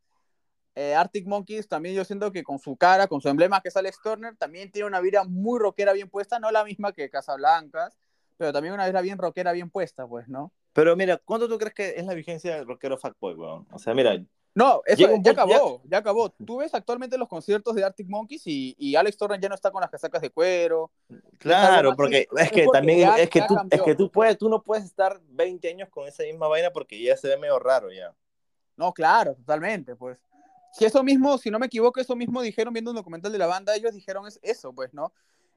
Eh, Arctic Monkeys también yo siento que con su cara, con su emblema que es Alex Turner, también tiene una vibra muy rockera bien puesta, no la misma que Casablancas, pero también una vibra bien rockera bien puesta, pues, ¿no? Pero mira, ¿cuánto tú crees que es la vigencia del rockero fuckboy, weón? O sea, mira, No, eso ya acabó, ya... acabó. Tú ves actualmente los conciertos de Arctic Monkeys y, y Alex Turner ya no está con las casacas de cuero. claro, porque es que es porque también ya- es que ya tú, es que tú puedes, tú no puedes estar 20 años con esa misma vaina porque ya se ve medio raro ya. No, claro, totalmente, pues. Si eso mismo, si no me equivoco, eso mismo dijeron viendo un documental de la banda, ellos dijeron es- eso, pues, ¿no?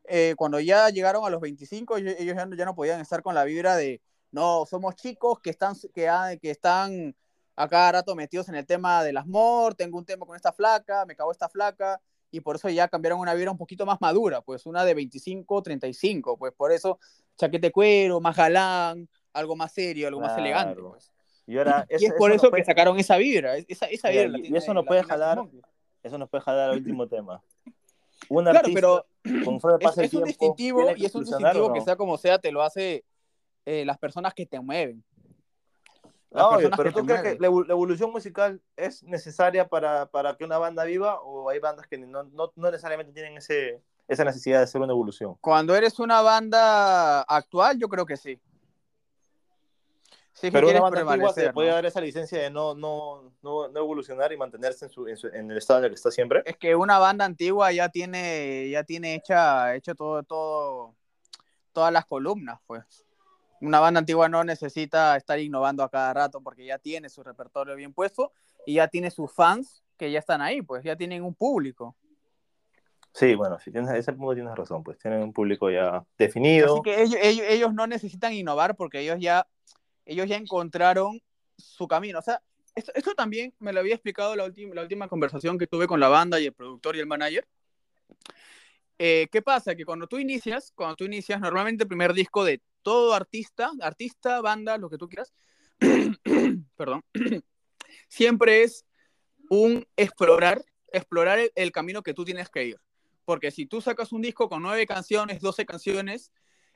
Eh, cuando ya llegaron a los 25, ellos, ya, no, ya no podían estar con la vibra de, no, somos chicos que están, que, que están a cada rato metidos en el tema del amor, tengo un tema con esta flaca, me cago esta flaca, y por eso ya cambiaron una vibra un poquito más madura, pues una de 25, 35, pues por eso chaquete cuero, más galán, algo más serio, algo más elegante, Claro. pues. Y ahora Y es eso- por eso eso nos puede- que sacaron esa vibra. Esa, esa vibra y- y tiene- eso nos puede jalar eso nos puede jalar al último tema. Un Claro, artista, pero conforme es, pasa el es un tiempo, distintivo ¿tiene que y es un distintivo no? que sea como sea, te lo hace eh, las personas que te mueven. No, obvio, pero ¿tú crees que mueven. la evolución musical es necesaria para, para que una banda viva o hay bandas que no, no, no necesariamente tienen ese, esa necesidad de hacer una evolución? Cuando eres una banda actual, yo creo que sí. Sí Pero una banda antigua se prevalecer, puede ¿no? dar esa licencia de no, no, no, no evolucionar y mantenerse en, su, en, su- en el estado en el que está siempre. Es que una banda antigua ya tiene, ya tiene hecha, hecho todo, todo, todas las columnas, pues. Una banda antigua no necesita estar innovando a cada rato porque ya tiene su repertorio bien puesto y ya tiene sus fans que ya están ahí, pues ya tienen un público. Sí, bueno, si tienes ese punto tienes razón, pues tienen un público ya definido. Así que ellos, ellos, ellos no necesitan innovar porque ellos ya, ellos ya encontraron su camino. O sea, esto, también me lo había explicado la, la última conversación que tuve con la banda y el productor y el manager. Eh, ¿Qué pasa? Que cuando tú inicias, cuando tú inicias, normalmente el primer disco de todo artista, artista, banda, lo que tú quieras, perdón, siempre es un explorar, explorar el, el camino que tú tienes que ir. Porque si tú sacas un disco con nueve canciones, doce canciones,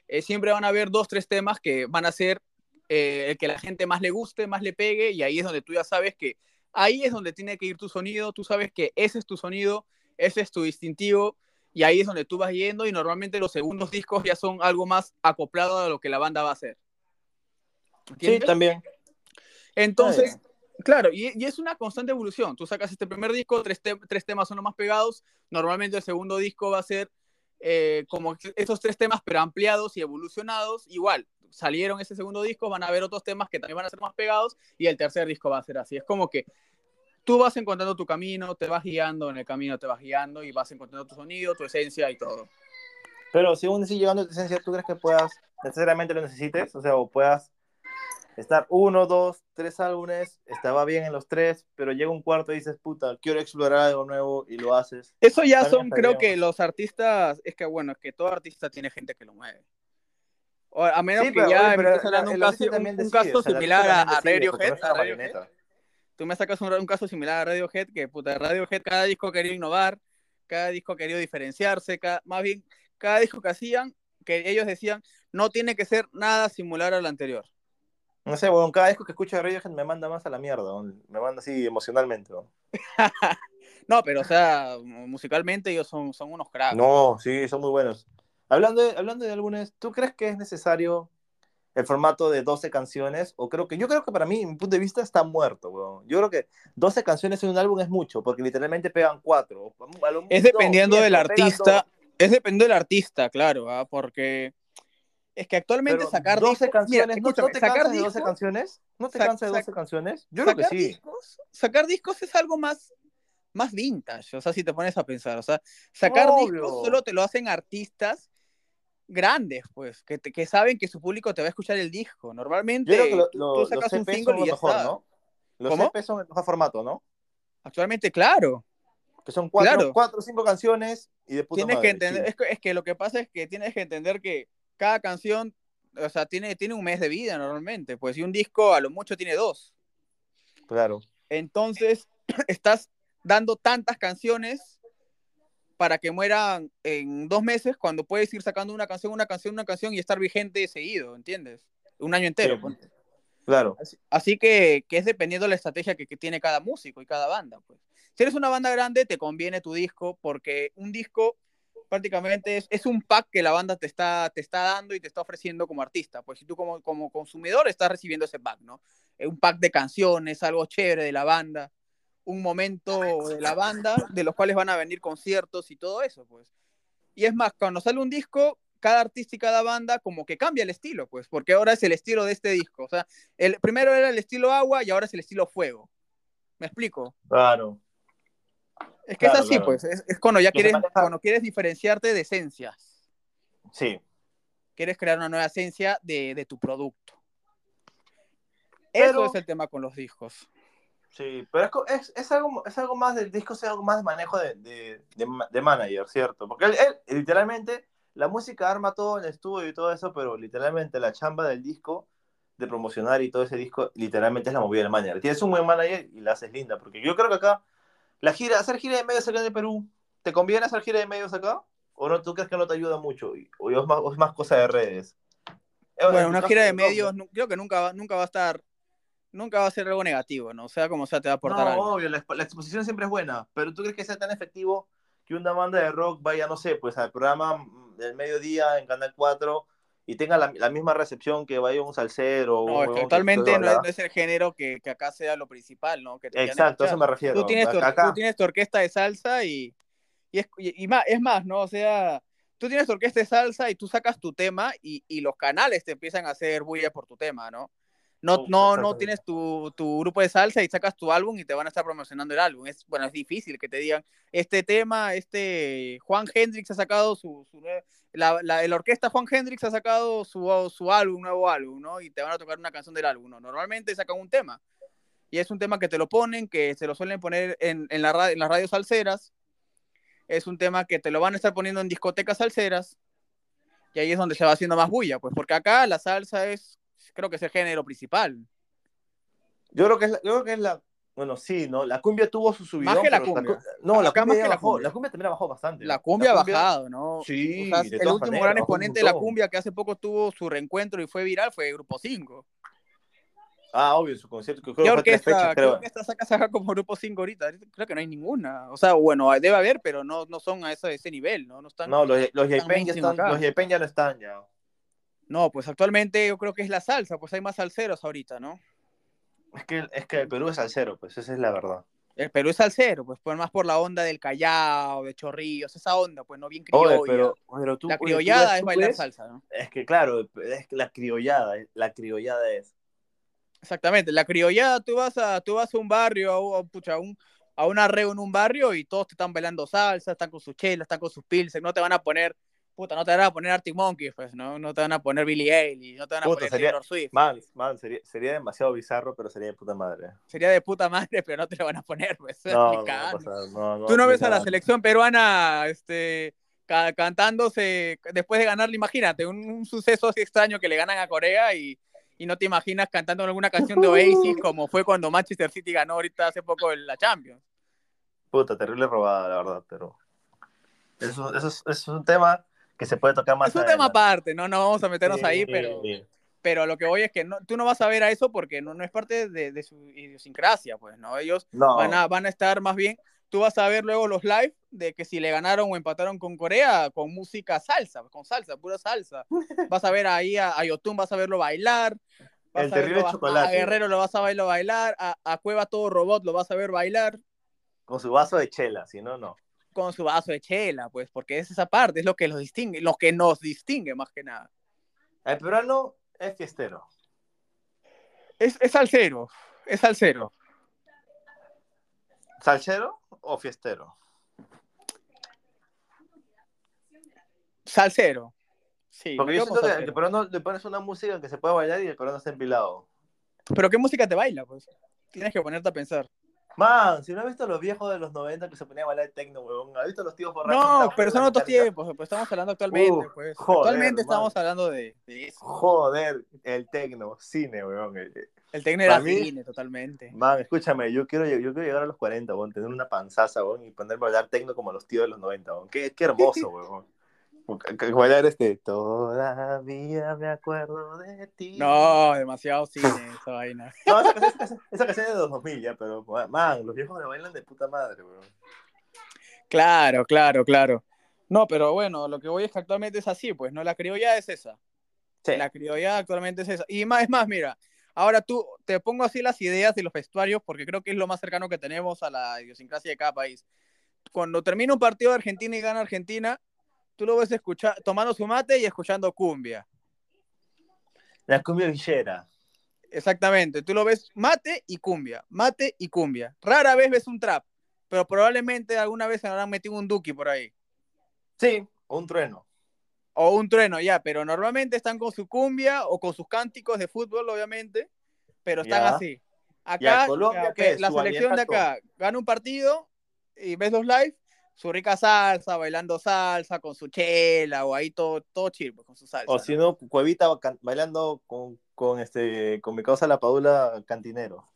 eh, siempre van a haber dos, tres temas que van a ser eh, el que la gente más le guste, más le pegue, y ahí es donde tú ya sabes que ahí es donde tiene que ir tu sonido, tú sabes que ese es tu sonido, ese es tu distintivo, y ahí es donde tú vas yendo, y normalmente los segundos discos ya son algo más acoplado a lo que la banda va a hacer. Sí, también. Entonces, claro, y, y es una constante evolución. Tú sacas este primer disco, tres, te- tres temas son los más pegados. Normalmente el segundo disco va a ser eh, como esos tres temas, pero ampliados y evolucionados. Igual, salieron ese segundo disco, van a haber otros temas que también van a ser más pegados, y el tercer disco va a ser así. Es como que tú vas encontrando tu camino, te vas guiando, en el camino te vas guiando y vas encontrando tu sonido, tu esencia y todo. Pero si aún así llegando a tu esencia, ¿tú crees que puedas, necesariamente lo necesites? O sea, o puedas estar uno, dos, tres álbumes, estaba bien en los tres, pero llega un cuarto y dices, puta, quiero explorar algo nuevo y lo haces. Eso ya son, creo que los artistas, es que bueno, es que todo artista tiene gente que lo mueve. A menos que ya empieces hablando un caso, un, caso similar a, Radiohead, Tú me sacas un, un, caso similar a Radiohead, que puta, Radiohead cada disco quería innovar, cada disco quería diferenciarse, más bien cada disco que hacían, que ellos decían, no tiene que ser nada similar al anterior. No sé, bueno, cada disco que escucho de Radiohead me manda más a la mierda, me manda así emocionalmente. ¿no? pero o sea, musicalmente ellos son, son unos cracks. No, sí, son muy buenos. Hablando de, hablando de álbumes, ¿tú crees que es necesario el formato de 12 canciones? O creo que, yo creo que para mí, mi punto de vista, está muerto, weón. Yo creo que 12 canciones en un álbum es mucho, porque literalmente pegan cuatro. Es dependiendo del artista, es dependiendo del artista, claro, ¿ah? porque es que actualmente sacar 12 canciones, ¿no, te sacar de 12 canciones? ¿No te cansas de 12 canciones? Yo creo que sí. sacar discos es algo más, más vintage, o sea, si te pones a pensar, o sea, sacar discos solo te lo hacen artistas grandes, pues, que, que saben que su público te va a escuchar el disco. Normalmente tú sacas un single y ya mejor, ¿no? Los ¿Cómo? son el mejor formato, ¿no? Actualmente, claro. Que son cuatro, o cinco canciones y de Tienes que entender, es, que, es que lo que pasa es que tienes que entender que cada canción, o sea, tiene, tiene un mes de vida normalmente, pues si un disco a lo mucho tiene dos. Claro. Entonces, estás dando tantas canciones para que mueran en dos meses cuando puedes ir sacando una canción, una canción, una canción y estar vigente seguido, ¿entiendes? Un año entero. Claro. Así, que, que, es dependiendo de la estrategia que, que, tiene cada músico y cada banda. Pues. Si eres una banda grande, te conviene tu disco porque un disco prácticamente es, es, un pack que la banda te está, te está dando y te está ofreciendo como artista. Pues si tú como, como consumidor estás recibiendo ese pack, ¿no? Un pack de canciones, algo chévere de la banda, un momento de la banda, de los cuales van a venir conciertos y todo eso, pues. Y es más, cuando sale un disco, cada artista y cada banda como que cambia el estilo, pues, porque ahora es el estilo de este disco. O sea, el primero era el estilo agua y ahora es el estilo fuego. ¿Me explico? Claro. Es que es así, pues. Es, cuando ya quieres, cuando quieres diferenciarte de esencias. Sí. Quieres crear una nueva esencia de, tu producto. Eso es el tema con los discos. Sí, pero es, es, algo, es algo más del disco, es algo más de manejo de, de, de, manager, ¿cierto? Porque él, literalmente, la música arma todo en el estudio y todo eso, pero literalmente la chamba del disco, de promocionar y todo ese disco, literalmente es la movida del manager. Tienes un buen manager y la haces linda, porque yo creo que acá la gira, hacer gira de medios acá en el Perú, ¿te conviene hacer gira de medios acá? ¿O no, tú crees que no te ayuda mucho? ¿O es más, más cosa de redes? Bueno, una gira de medios, creo que nunca va, nunca va a estar, nunca va a ser algo negativo, ¿no? O sea, como sea, te va a aportar no, algo. obvio, la, exposición siempre es buena, pero ¿tú crees que sea tan efectivo que una banda de rock vaya, no sé, pues al programa del mediodía en Canal 4 y tenga la, misma recepción que vaya un salsero. No, es que totalmente no es, el género que, que, acá sea lo principal, ¿no? Exacto, a eso me refiero. Tú tienes, tu, tú tienes tu orquesta de salsa y, y, es, y, más, es más, ¿no? O sea, tú tienes tu orquesta de salsa y tú sacas tu tema y, y los canales te empiezan a hacer bulla por tu tema, ¿no? No, no, no tienes tu, tu, grupo de salsa y sacas tu álbum y te van a estar promocionando el álbum. Es, bueno, es difícil que te digan, este tema, este Juan Hendrix ha sacado su, su la, la, la, orquesta Juan Hendrix ha sacado su, su álbum, nuevo álbum, ¿no? Y te van a tocar una canción del álbum, ¿no? Normalmente sacan un tema. Y es un tema que te lo ponen, que se lo suelen poner en, en, la, en las radios salseras. Es un tema que te lo van a estar poniendo en discotecas salseras. Y ahí es donde se va haciendo más bulla, pues porque acá la salsa es creo que es el género principal. Yo creo que es la, yo creo que es la bueno, sí, ¿no? La cumbia tuvo su subidón. Más que la cumbia. no, la cumbia, la, bajó, la cumbia también ha bajado bastante. La cumbia, ha bajado, ¿no? Sí, el último gran exponente de la cumbia que hace poco tuvo su reencuentro y fue viral fue Grupo 5. Ah, obvio, su concierto. Creo ¿Qué orquesta, creo. que saca, saca como Grupo 5 ahorita? Creo que no hay ninguna. O sea, bueno, debe haber, pero no, no son a ese, ese nivel, ¿no? No, están, no los, los, ya, están, los ya no están ya. No, pues actualmente yo creo que es la salsa, pues hay más salseros ahorita, ¿no? Es que, es que el Perú es salsero, pues esa es la verdad. El Perú es salsero, pues, pues más por la onda del Callao, de Chorrillos, esa onda, pues no bien criolla. pero, la criollada es bailar salsa, ¿no? Es que claro, es que la criollada, la criollada es. Exactamente, la criollada, tú vas a, tú vas a un barrio, a, pucha, a, un, a un arreo en un barrio y todos te están bailando salsa, están con sus chelas, están con sus pilsen, no te van a poner puta, no te van a poner Arctic Monkeys, pues, ¿no? No te van a poner Billy Eilish, no te van a Puta, poner sería- Taylor Swift. Man, man, sería, sería demasiado bizarro, pero sería de puta madre. Sería de puta madre, pero no te lo van a poner, pues. No, a pasar, Tú no ves a la selección peruana este, ca- cantándose después de ganarle, imagínate, un, un suceso así extraño que le ganan a Corea y, y no te imaginas cantando alguna canción de Oasis como fue cuando Manchester City ganó ahorita hace poco en la Champions. Puta, terrible robada, la verdad, pero. Eso, eso, es, eso es un tema que se puede tocar más es un tema aparte, no, no vamos a meternos Sí, ahí, pero, sí. pero lo que voy es que no, tú no vas a ver a eso porque no, no es parte de, de su idiosincrasia, pues, ¿no? Ellos No, van a, van a estar más bien, tú vas a ver luego los live de que si le ganaron o empataron con Corea con música salsa, con salsa, pura salsa. Vas a ver ahí a, a Yotun, vas a verlo bailar. El terrible verlo chocolate. A Guerrero lo vas a verlo bailar, a, a Cueva todo robot lo vas a ver bailar con su vaso de chela, si no, no. Con su vaso de chela, pues, porque es esa parte, es lo que los distingue, lo que nos distingue más que nada. El peruano es fiestero. Es, es salsero, es salsero. ¿Salsero o fiestero? Salsero. Sí, Porque yo siento que el peruano le pones una música que se puede bailar y el peruano está empilado. Pero ¿qué música te baila? Pues tienes que ponerte a pensar. Man, si no has visto los viejos de los 90 que se ponían a bailar tecno, huevón. ¿Has visto los tíos borrachos? No, pero de son otros tiempos, pues estamos hablando actualmente, Uh, pues. joder, actualmente man. estamos hablando de, de eso. Joder, el tecno, cine, weón. Eh, eh, El tecno era mí- cine, totalmente. Man, escúchame, yo quiero, yo quiero llegar a los 40, weón, tener una panzaza, weón, y ponerme a bailar tecno como los tíos de los 90, weón. Qué, qué hermoso, weón. Bailar este, todavía me acuerdo de ti. No, demasiado cine esa vaina. No, esa, canción- esa- esa canción es de los 2000 ya, pero, man, los viejos le bailan de puta madre, weón. Claro, claro, claro. No, pero bueno, lo que voy es que actualmente es así, pues, ¿no? La criolla es esa. Sí. La criolla actualmente es esa. Y más, es más, mira, ahora tú te pongo así las ideas y los vestuarios porque creo que es lo más cercano que tenemos a la idiosincrasia de cada país. Cuando termina un partido de Argentina y gana Argentina, tú lo ves escuchar, tomando su mate y escuchando cumbia. La cumbia villera. Exactamente, tú lo ves mate y cumbia, mate y cumbia. Rara vez ves un trap, pero probablemente alguna vez se habrán metido un duki por ahí. Sí, un trueno. O un trueno, ya, pero normalmente están con su cumbia o con sus cánticos de fútbol, obviamente, pero están Ya. así. Acá, Ya, Colombia, la selección de acá gana un partido y ves los live, su rica salsa, bailando salsa, con su chela, o ahí todo, todo chill, pues, con su salsa. O si no, Cuevita bailando con, con, este, con mi causa la Padula cantinero.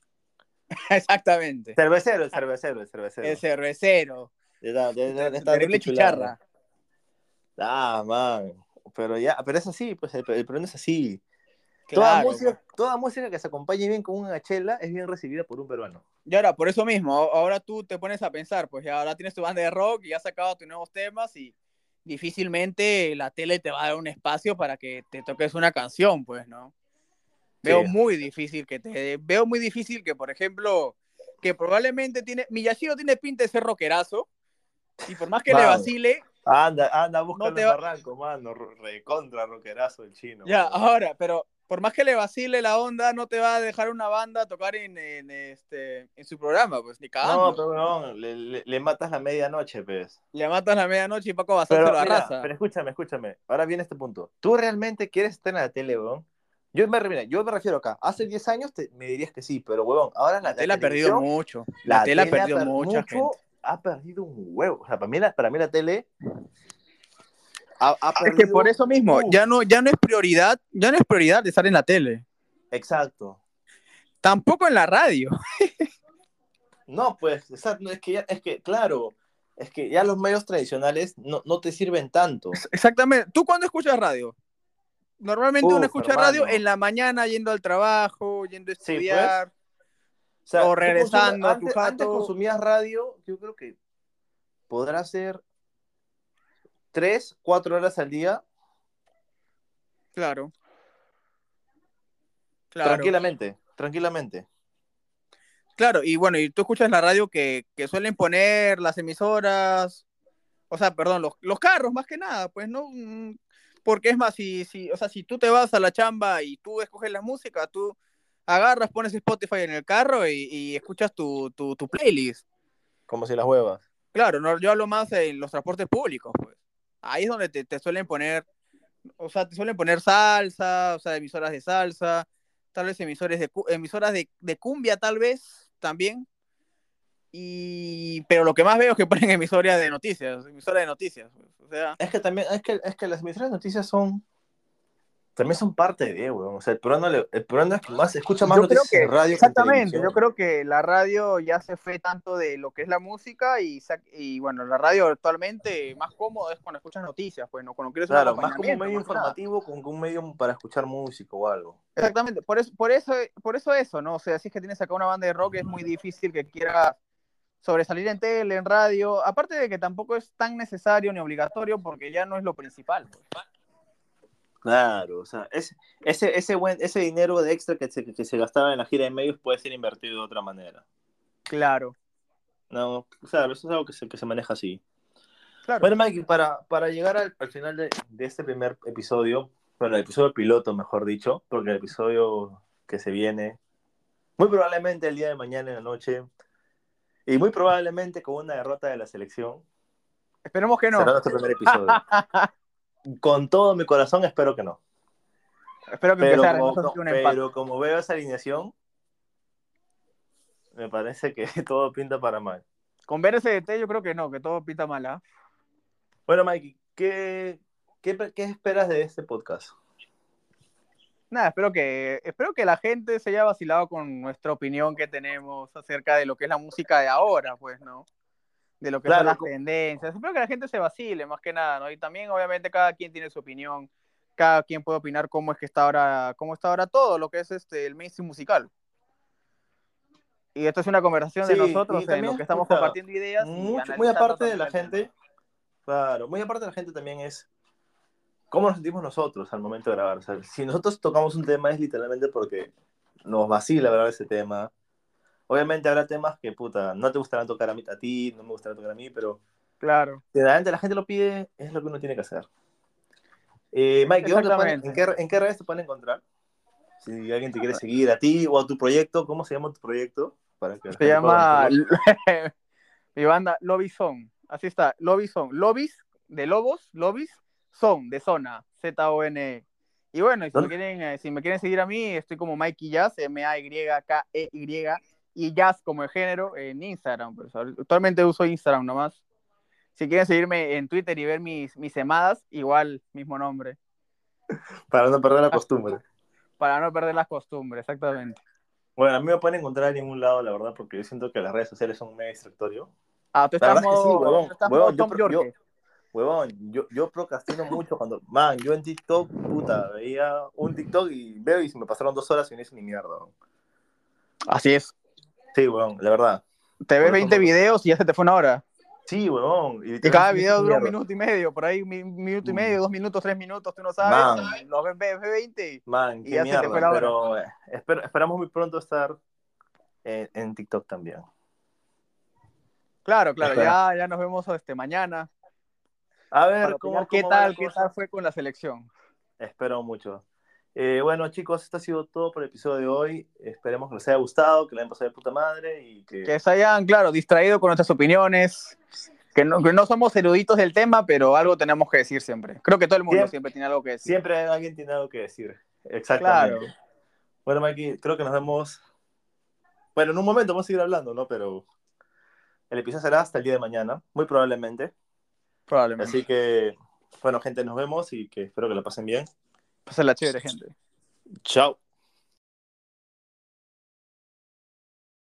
Exactamente. Cervecero, el cervecero, el cervecero. El cervecero. Terrible chicharra. Ah, man. Pero ya, pero es así, pues el, el peruano es así. Toda, Claro, música, pues. toda música que se acompañe bien con una chela es bien recibida por un peruano. Y ahora, por eso mismo, a- ahora tú te pones a pensar, pues ya ahora tienes tu banda de rock y has sacado tus nuevos temas y difícilmente la tele te va a dar un espacio para que te toques una canción, pues, ¿no? Veo Sí. muy difícil que te, veo muy difícil que, por ejemplo, que probablemente tiene, Miyashiro tiene pinta de ser rockerazo y por más que le Vamos. vacile, Anda, anda, busca No el barranco, mano. Recontra rockerazo el chino. ya, ahora, pero por más que le vacile la onda, no te va a dejar una banda tocar en, en, este, en su programa, pues, ni cagando. No, pero no, le, le- le matas la medianoche, pues. Le matas la medianoche y Paco Basal se lo arrasa. pero escúchame, escúchame. Ahora viene este punto. ¿Tú realmente quieres estar en la tele, weón? Yo me, mira, yo me refiero acá. Hace 10 años te- me dirías que sí, pero, weón, ahora la, La tele ha perdido mucho. La, tele ha perdido per- mucha mucho, gente. Ha perdido un huevo. O sea, para mí la, para mí la tele ha, ha Es que por eso mismo, Uh. ya no, ya no es prioridad, ya no es prioridad de estar en la tele. Exacto. Tampoco en la radio. No, pues, exacto. Es que, ya, es que, claro, es que ya los medios tradicionales no, no te sirven tanto. Exactamente. ¿Tú cuándo escuchas radio? Normalmente uno escucha hermano. radio en la mañana yendo al trabajo, yendo a Sí, pues. estudiar. O, sea, O tú regresando a tu antes, antes consumías radio, yo creo que podrá ser tres, cuatro horas al día, Claro. Claro. tranquilamente, tranquilamente. Claro, y bueno, y tú escuchas la radio que, que suelen poner las emisoras, o sea, perdón, los, los carros más que nada, pues, ¿no? Mm, Porque es más, si, si, o sea, si tú te vas a la chamba y tú escoges la música, tú agarras, pones Spotify en el carro y, y escuchas tu, tu, tu playlist. Como si las huevas. Claro, no, yo hablo más en los transportes públicos, pues. Ahí es donde te, te suelen poner, o sea, te suelen poner salsa, o sea, emisoras de salsa, tal vez emisores de, emisoras de, de cumbia, tal vez, también. Y, pero lo que más veo es que ponen emisoras de noticias, emisoras de noticias. O sea, Es que también, es que, es que las emisoras de noticias son. También son parte de, weón. O sea, el peruano, le- el peruano es que más escucha más yo creo noticias que, en radio. en exactamente, yo creo que la radio ya se fue tanto de lo que es la música y, y bueno, la radio actualmente más cómodo es cuando escuchas noticias, pues, ¿no? Cuando quieres Claro, más como un medio nada. informativo con que un medio para escuchar música o algo. Exactamente, por eso, por eso, por eso eso, ¿no? O sea, si es que tienes acá una banda de rock, es muy difícil que quiera sobresalir en tele, en radio, aparte de que tampoco es tan necesario ni obligatorio porque ya no es lo principal. pues. Claro, o sea, ese, ese, ese, buen, ese dinero de extra que se, que se gastaba en la gira de medios puede ser invertido de otra manera. Claro, No, claro, eso es algo que se, que se maneja así. claro. Bueno, Mike, para, para llegar al, al final de, de este primer episodio, bueno, el episodio piloto, mejor dicho, porque el episodio que se viene, muy probablemente el día de mañana en la noche, y muy probablemente con una derrota de la selección, Esperemos que no. será nuestro primer episodio. con todo mi corazón espero que no. Espero que Pero empezara, como, no un empate. pero como veo esa alineación, me parece que todo pinta para mal. Con ver ese DT yo creo que no, que todo pita mal, ¿ah? Bueno, Mikey, ¿qué, qué, qué esperas de este podcast? Nada, espero que, espero que la gente se haya vacilado con nuestra opinión que tenemos acerca de lo que es la música de ahora, pues, ¿no? De lo que Claro, son las tendencias. Espero que la gente se vacile, más que nada, ¿no? Y también, obviamente, cada quien tiene su opinión, cada quien puede opinar cómo es que está ahora, cómo está ahora todo lo que es este, el mainstream musical. Y esto es una conversación de Sí, nosotros y en lo que estamos puta, compartiendo ideas. Mucho, muy aparte de la gente, claro, muy aparte de la gente también es cómo nos sentimos nosotros al momento de grabar. O sea, si nosotros tocamos un tema es literalmente porque nos vacila grabar ese tema. Obviamente habrá temas que, puta, no te gustarán tocar a, mí, a ti, no me gustarán tocar a mí, pero Claro. la gente lo pide, es lo que uno tiene que hacer. Eh, Mike, ¿dónde te pueden- Exactamente. en, qué, ¿en qué redes te pueden encontrar? Si alguien te quiere seguir a ti o a tu proyecto, ¿cómo se llama tu proyecto? Para que la Se llama mi banda Lobby Son. Así está, Lobby Son. Lobbies de lobos, lobbies, son de zona, Z-O-N. Y bueno, y si, me quieren, eh, si me quieren seguir a mí, estoy como Mikey Jazz, M-A-Y-K-E-Y, y Jazz como el género en Instagram. Pues, actualmente uso Instagram nomás. Si quieren seguirme en Twitter y ver mis, mis emadas, igual, mismo nombre. Para no perder la costumbre. Para no perder las costumbres, exactamente. Bueno, a mí me pueden encontrar en ningún lado, la verdad, porque yo siento que las redes sociales son un medio distractorio. Ah, tú estás verdad es que sí, modo, huevón, tú estás huevón, modo yo Tom yo- Yorke. Huevón, yo, yo procrastino mucho cuando... Man, yo en TikTok, puta, veía un TikTok y veo y se me pasaron dos horas y no hice ni mierda. Así es. Sí, huevón, la verdad. Te ves Por eso 20 no- videos y ya se te fue una hora. Sí, huevón. Y literalmente cada video dura un mierda. minuto y medio, por ahí un mi- minuto y medio, dos minutos, tres minutos, tú no sabes. Man. Los ves, ves 20. Man, Y qué ya se te mierda, fue la hora. pero eh, espero- esperamos muy pronto estar en, en TikTok también. Claro, claro, Espera. ya, ya nos vemos este, mañana. A ver, ¿cómo, qué cómo tal, qué tal fue con la selección. Espero mucho. Eh, bueno, chicos, esto ha sido todo por el episodio de hoy. Esperemos que les haya gustado, que la hayan pasado de puta madre y que... Que se hayan, claro, distraído con nuestras opiniones. Que no, que no somos eruditos del tema, pero algo tenemos que decir siempre. Creo que todo el mundo Siempre- siempre tiene algo que decir. Siempre alguien tiene algo que decir. Exactamente. Claro. Bueno, Mikey, creo que nos vemos. Bueno, en un momento vamos a seguir hablando, ¿no? Pero el episodio será hasta el día de mañana, muy probablemente. Probablemente. Así que, bueno, gente, nos vemos y que espero que la pasen bien. Pásala chévere, gente. Chao.